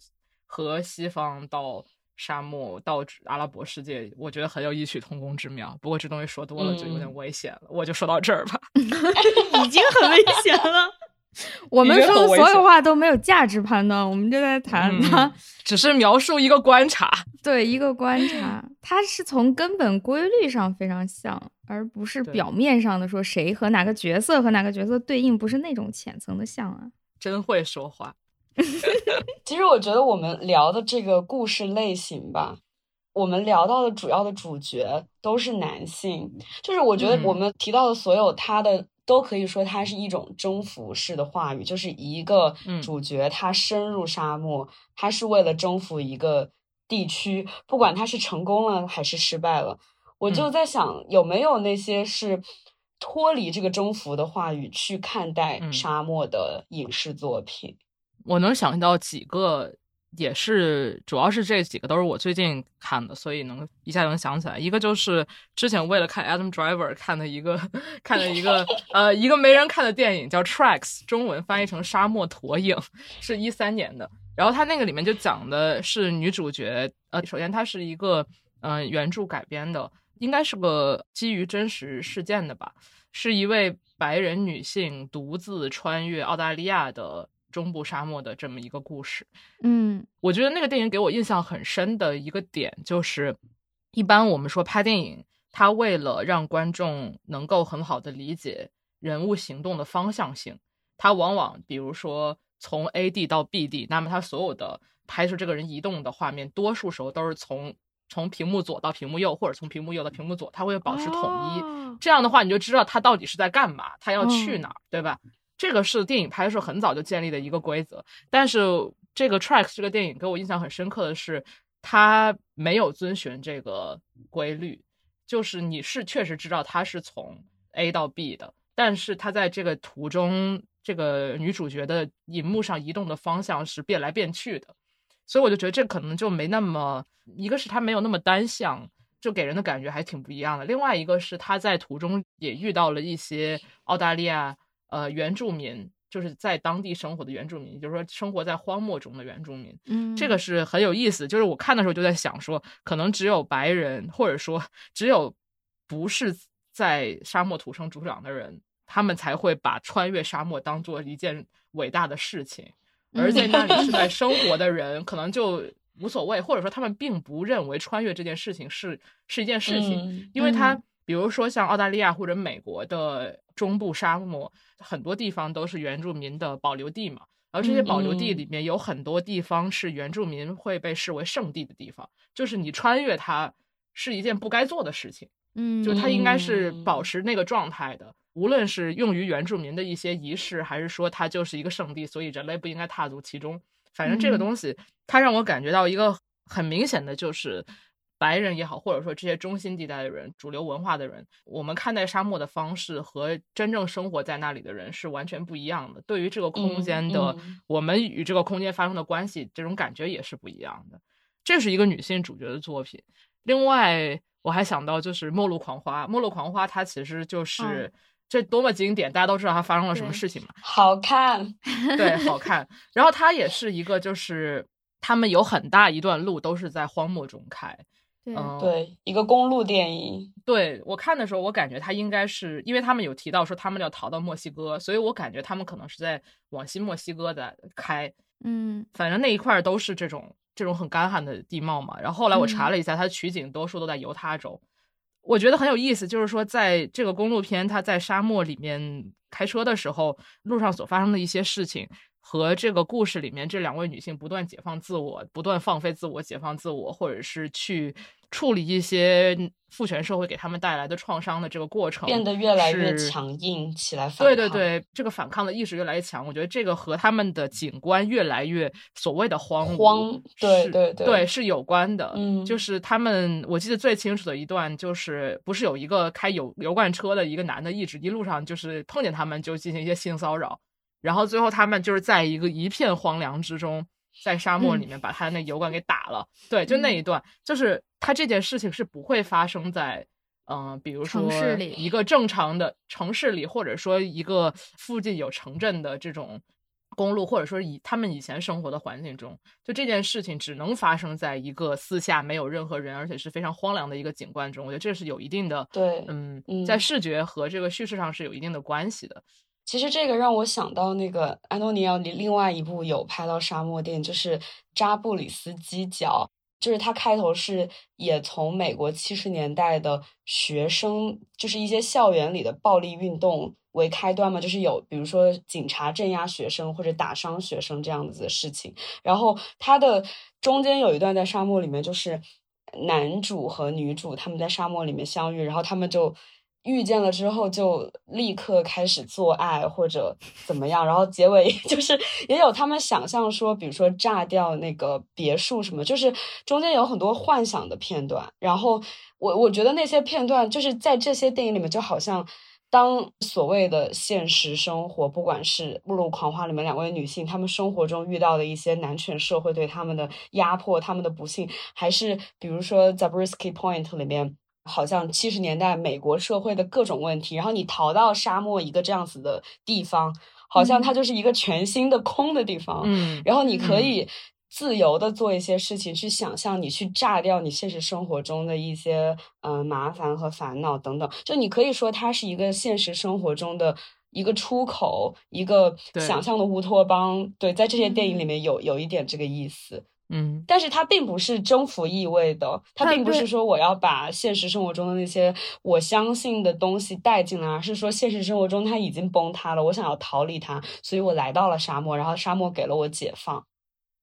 和西方到沙漠到阿拉伯世界，我觉得很有异曲同工之妙。不过这东西说多了就有点危险了，我就说到这儿吧。已经很危险了。我们说的所有话都没有价值判断，我们就在谈它，只是描述一个观察。对，一个观察，它是从根本规律上非常像，而不是表面上的说谁和哪个角色和哪个角色对应，不是那种浅层的像啊。真会说话。其实我觉得我们聊的这个故事类型吧，我们聊到的主要的主角都是男性，就是我觉得我们提到的所有他的都可以说它是一种征服式的话语，就是一个主角他深入沙漠，他是为了征服一个地区，不管他是成功了还是失败了，我就在想有没有那些是。脱离这个征服的话语去看待沙漠的影视作品，我能想到几个，也是主要是这几个都是我最近看的，所以能一下能想起来。一个就是之前为了看 Adam Driver 看的一个 看的一个呃一个没人看的电影叫 Tracks，中文翻译成沙漠驼影，是一三年的。然后他那个里面就讲的是女主角，呃，首先它是一个嗯原著改编的。应该是个基于真实事件的吧，是一位白人女性独自穿越澳大利亚的中部沙漠的这么一个故事。嗯，我觉得那个电影给我印象很深的一个点就是，一般我们说拍电影，它为了让观众能够很好的理解人物行动的方向性，它往往比如说从 A 地到 B 地，那么它所有的拍摄这个人移动的画面，多数时候都是从。从屏幕左到屏幕右，或者从屏幕右到屏幕左，它会保持统一。这样的话，你就知道他到底是在干嘛，他要去哪儿，对吧？这个是电影拍摄很早就建立的一个规则。但是这个《Tracks》这个电影给我印象很深刻的是，它没有遵循这个规律。就是你是确实知道它是从 A 到 B 的，但是它在这个途中，这个女主角的荧幕上移动的方向是变来变去的。所以我就觉得这可能就没那么，一个是它没有那么单向，就给人的感觉还挺不一样的。另外一个是他在途中也遇到了一些澳大利亚呃原住民，就是在当地生活的原住民，就是说生活在荒漠中的原住民。嗯，这个是很有意思。就是我看的时候就在想说，可能只有白人，或者说只有不是在沙漠土生土长的人，他们才会把穿越沙漠当做一件伟大的事情。而在那里是在 生活的人，可能就无所谓，或者说他们并不认为穿越这件事情是是一件事情，因为他比如说像澳大利亚或者美国的中部沙漠，很多地方都是原住民的保留地嘛，而这些保留地里面有很多地方是原住民会被视为圣地的地方，就是你穿越它是一件不该做的事情，嗯，就它应该是保持那个状态的。无论是用于原住民的一些仪式，还是说它就是一个圣地，所以人类不应该踏足其中。反正这个东西，它让我感觉到一个很明显的就是，白人也好，或者说这些中心地带的人、主流文化的人，我们看待沙漠的方式和真正生活在那里的人是完全不一样的。对于这个空间的，我们与这个空间发生的关系，这种感觉也是不一样的。这是一个女性主角的作品。另外，我还想到就是《末路狂花》，《末路狂花》它其实就是。这多么经典，大家都知道它发生了什么事情嘛？好看，对，好看。然后它也是一个，就是他们有很大一段路都是在荒漠中开，嗯，对，一个公路电影。对我看的时候，我感觉他应该是，因为他们有提到说他们要逃到墨西哥，所以我感觉他们可能是在往新墨西哥的开，嗯，反正那一块都是这种这种很干旱的地貌嘛。然后后来我查了一下，它取景多数都在犹他州。我觉得很有意思，就是说，在这个公路片，它在沙漠里面开车的时候，路上所发生的一些事情，和这个故事里面这两位女性不断解放自我、不断放飞自我、解放自我，或者是去。处理一些父权社会给他们带来的创伤的这个过程，变得越来越强硬起来。对对对，这个反抗的意识越来越强。我觉得这个和他们的景观越来越所谓的荒荒，对对对，是有关的。嗯，就是他们，我记得最清楚的一段，就是不是有一个开油油罐车的一个男的，一直一路上就是碰见他们就进行一些性骚扰，然后最后他们就是在一个一片荒凉之中。在沙漠里面把他那油管给打了，对，就那一段，就是他这件事情是不会发生在，嗯，比如说一个正常的城市里，或者说一个附近有城镇的这种公路，或者说以他们以前生活的环境中，就这件事情只能发生在一个四下没有任何人，而且是非常荒凉的一个景观中。我觉得这是有一定的，对，嗯，在视觉和这个叙事上是有一定的关系的。其实这个让我想到那个安东尼奥里另外一部有拍到沙漠电影，就是《扎布里斯基角》。就是它开头是也从美国七十年代的学生，就是一些校园里的暴力运动为开端嘛，就是有比如说警察镇压学生或者打伤学生这样子的事情。然后它的中间有一段在沙漠里面，就是男主和女主他们在沙漠里面相遇，然后他们就。遇见了之后就立刻开始做爱或者怎么样，然后结尾 就是也有他们想象说，比如说炸掉那个别墅什么，就是中间有很多幻想的片段。然后我我觉得那些片段就是在这些电影里面，就好像当所谓的现实生活，不管是《目录狂花》里面两位女性，她们生活中遇到的一些男权社会对她们的压迫、她们的不幸，还是比如说《Zabriskie Point》里面。好像七十年代美国社会的各种问题，然后你逃到沙漠一个这样子的地方，好像它就是一个全新的空的地方。嗯，然后你可以自由的做一些事情，去想象你去炸掉你现实生活中的一些嗯麻烦和烦恼等等。就你可以说它是一个现实生活中的一个出口，一个想象的乌托邦。对，在这些电影里面有有一点这个意思。嗯，但是它并不是征服意味的，它并不是说我要把现实生活中的那些我相信的东西带进来，而是说现实生活中它已经崩塌了，我想要逃离它，所以我来到了沙漠，然后沙漠给了我解放。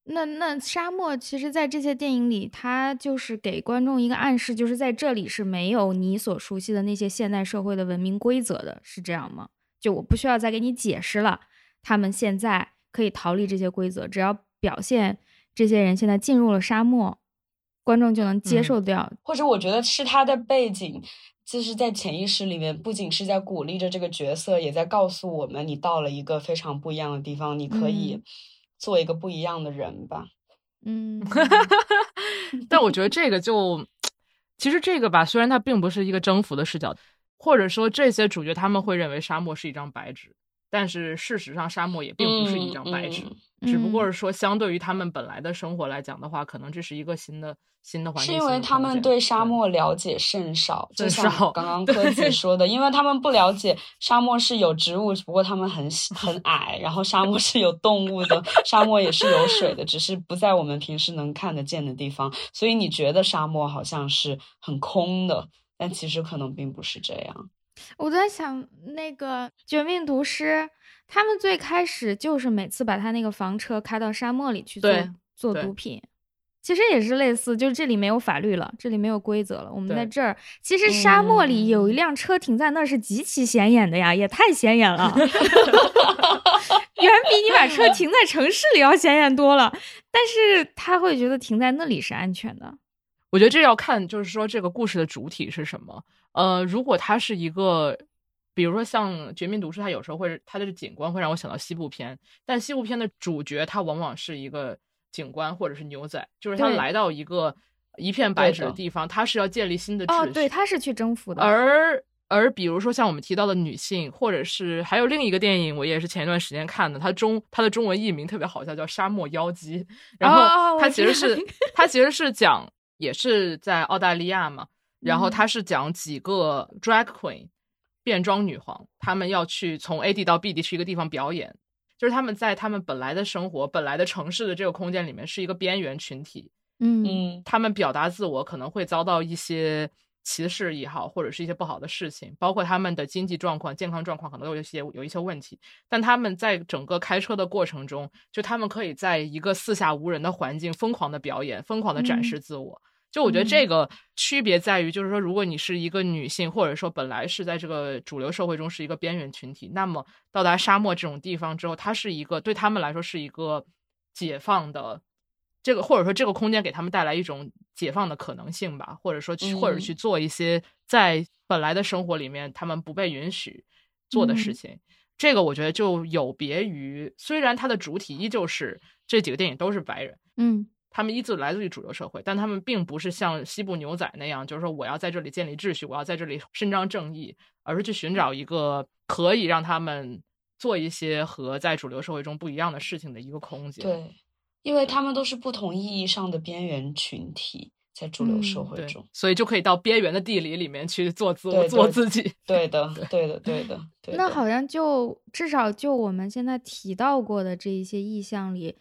那那沙漠其实，在这些电影里，它就是给观众一个暗示，就是在这里是没有你所熟悉的那些现代社会的文明规则的，是这样吗？就我不需要再给你解释了，他们现在可以逃离这些规则，只要表现。这些人现在进入了沙漠，观众就能接受掉。或者我觉得是他的背景，就是在潜意识里面，不仅是在鼓励着这个角色，也在告诉我们，你到了一个非常不一样的地方，你可以做一个不一样的人吧。嗯 但我觉得这个就，其实这个吧，虽然它并不是一个征服的视角，或者说这些主角他们会认为沙漠是一张白纸。但是事实上，沙漠也并不是一张白纸，只不过是说，相对于他们本来的生活来讲的话，可能这是一个新的新的环境。是因为他们对沙漠了解甚少，就像刚刚科姐说的，因为他们不了解沙漠是有植物，不过他们很很矮，然后沙漠是有动物的，沙漠也是有水的，只是不在我们平时能看得见的地方。所以你觉得沙漠好像是很空的，但其实可能并不是这样。我在想，那个《绝命毒师》，他们最开始就是每次把他那个房车开到沙漠里去做做毒品，其实也是类似，就是这里没有法律了，这里没有规则了。我们在这儿，其实沙漠里有一辆车停在那儿是极其显眼的呀，也太显眼了，远比你把车停在城市里要显眼多了。但是他会觉得停在那里是安全的。我觉得这要看，就是说这个故事的主体是什么。呃，如果他是一个，比如说像《绝命毒师》，它有时候会它的景观会让我想到西部片，但西部片的主角他往往是一个警官或者是牛仔，就是他来到一个一片白纸的地方，他是要建立新的秩序。哦，对，他是去征服的。而而比如说像我们提到的女性，或者是还有另一个电影，我也是前一段时间看的，它中它的中文译名特别好笑，叫《沙漠妖姬》，然后它其实是它其实是讲。也是在澳大利亚嘛，然后他是讲几个 drag queen 变装女皇，他们要去从 A 地到 B 地去一个地方表演，就是他们在他们本来的生活、本来的城市的这个空间里面是一个边缘群体，嗯，他们表达自我可能会遭到一些歧视也好，或者是一些不好的事情，包括他们的经济状况、健康状况可能有一些有一些问题，但他们在整个开车的过程中，就他们可以在一个四下无人的环境疯狂的表演、疯狂的展示自我。就我觉得这个区别在于，就是说，如果你是一个女性，或者说本来是在这个主流社会中是一个边缘群体，那么到达沙漠这种地方之后，它是一个对他们来说是一个解放的这个，或者说这个空间给他们带来一种解放的可能性吧，或者说去或者去做一些在本来的生活里面他们不被允许做的事情。这个我觉得就有别于，虽然它的主体依旧是这几个电影都是白人，嗯。他们依旧来自于主流社会，但他们并不是像西部牛仔那样，就是说我要在这里建立秩序，我要在这里伸张正义，而是去寻找一个可以让他们做一些和在主流社会中不一样的事情的一个空间。对，因为他们都是不同意义上的边缘群体，在主流社会中，所以就可以到边缘的地理里面去做自我，做自己。对的，对的，对的。那好像就至少就我们现在提到过的这一些意象里。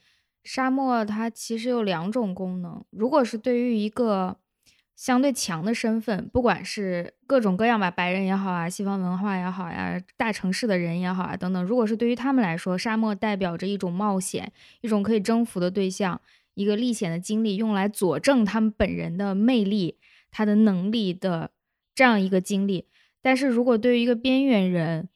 沙漠它其实有两种功能，如果是对于一个相对强的身份，不管是各种各样吧，白人也好啊，西方文化也好呀，大城市的人也好啊，等等，如果是对于他们来说，沙漠代表着一种冒险，一种可以征服的对象，一个历险的经历，用来佐证他们本人的魅力、他的能力的这样一个经历。但是如果对于一个边缘人，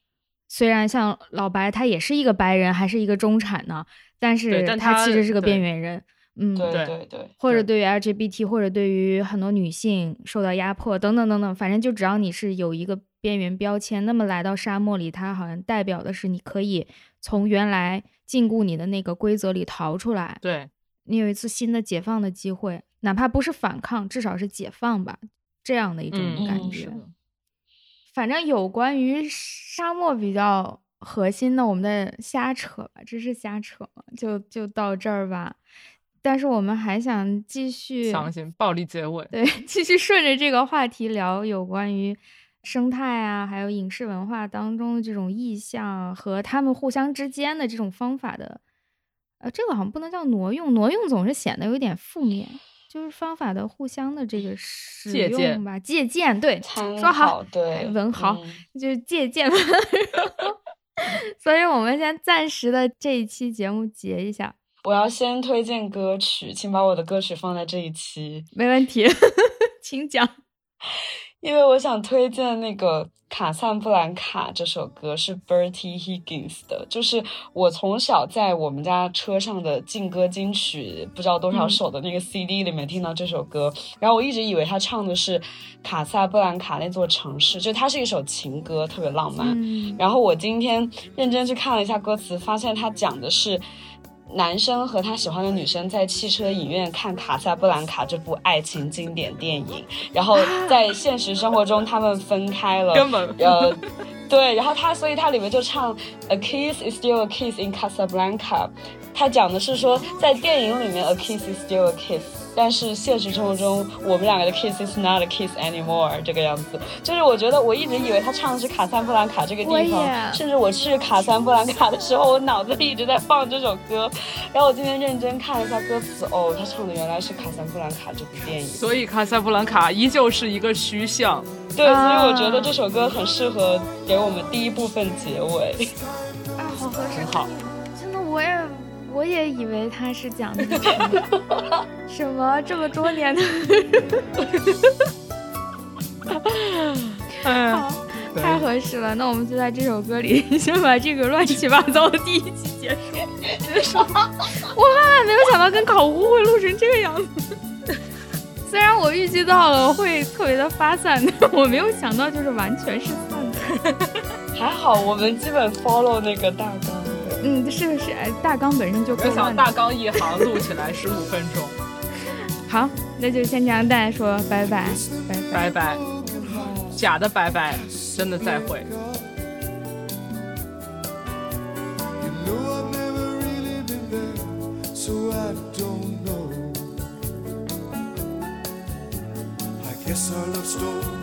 虽然像老白他也是一个白人，还是一个中产呢，但是他其实是个边缘人。嗯，对对对，或者对于 LGBT，或者对于很多女性受到压迫等等等等，反正就只要你是有一个边缘标签，那么来到沙漠里，它好像代表的是你可以从原来禁锢你的那个规则里逃出来，对你有一次新的解放的机会，哪怕不是反抗，至少是解放吧，这样的一种感觉。反正有关于沙漠比较核心的，我们的瞎扯吧，这是瞎扯，就就到这儿吧。但是我们还想继续，强行暴力结尾，对，继续顺着这个话题聊有关于生态啊，还有影视文化当中的这种意象和他们互相之间的这种方法的，呃，这个好像不能叫挪用，挪用总是显得有点负面，就是方法的互相的这个使用吧，借鉴，对，说好，对，文豪就是借鉴，所以我们先暂时的这一期节目结一下。我要先推荐歌曲，请把我的歌曲放在这一期。没问题，请讲。因为我想推荐那个《卡萨布兰卡》这首歌是 Bertie Higgins 的，就是我从小在我们家车上的劲歌金曲不知道多少首的那个 CD 里面听到这首歌，然后我一直以为他唱的是卡萨布兰卡那座城市，就它是一首情歌，特别浪漫。然后我今天认真去看了一下歌词，发现它讲的是。男生和他喜欢的女生在汽车影院看《卡萨布兰卡》这部爱情经典电影，然后在现实生活中他们分开了，根本。呃，对，然后他所以他里面就唱 A kiss is still a kiss in Casablanca，他讲的是说在电影里面 A kiss is still a kiss。但是现实生活中，我们两个的 kiss is not a kiss anymore，这个样子，就是我觉得我一直以为他唱的是卡萨布兰卡这个地方，甚至我去卡萨布兰卡的时候，我脑子里一直在放这首歌。然后我今天认真看了一下歌词，哦，他唱的原来是卡萨布兰卡这部电影。所以卡萨布兰卡依旧是一个虚像。对，所以我觉得这首歌很适合给我们第一部分结尾。啊，好合适，好。真的，我也。我也以为他是讲的什么这么多年的，好，太合适了。那我们就在这首歌里先把这个乱七八糟的第一期结束。我万万没有想到跟考胡会录成这个样子，虽然我预计到了会特别的发散，但我没有想到就是完全是散的。还好我们基本 follow 那个大纲。嗯，是是，大纲本身就够想大纲一行录起来十五分钟。好，那就先这样，大家说拜拜，拜拜拜，假的拜拜，真的再会。our love story.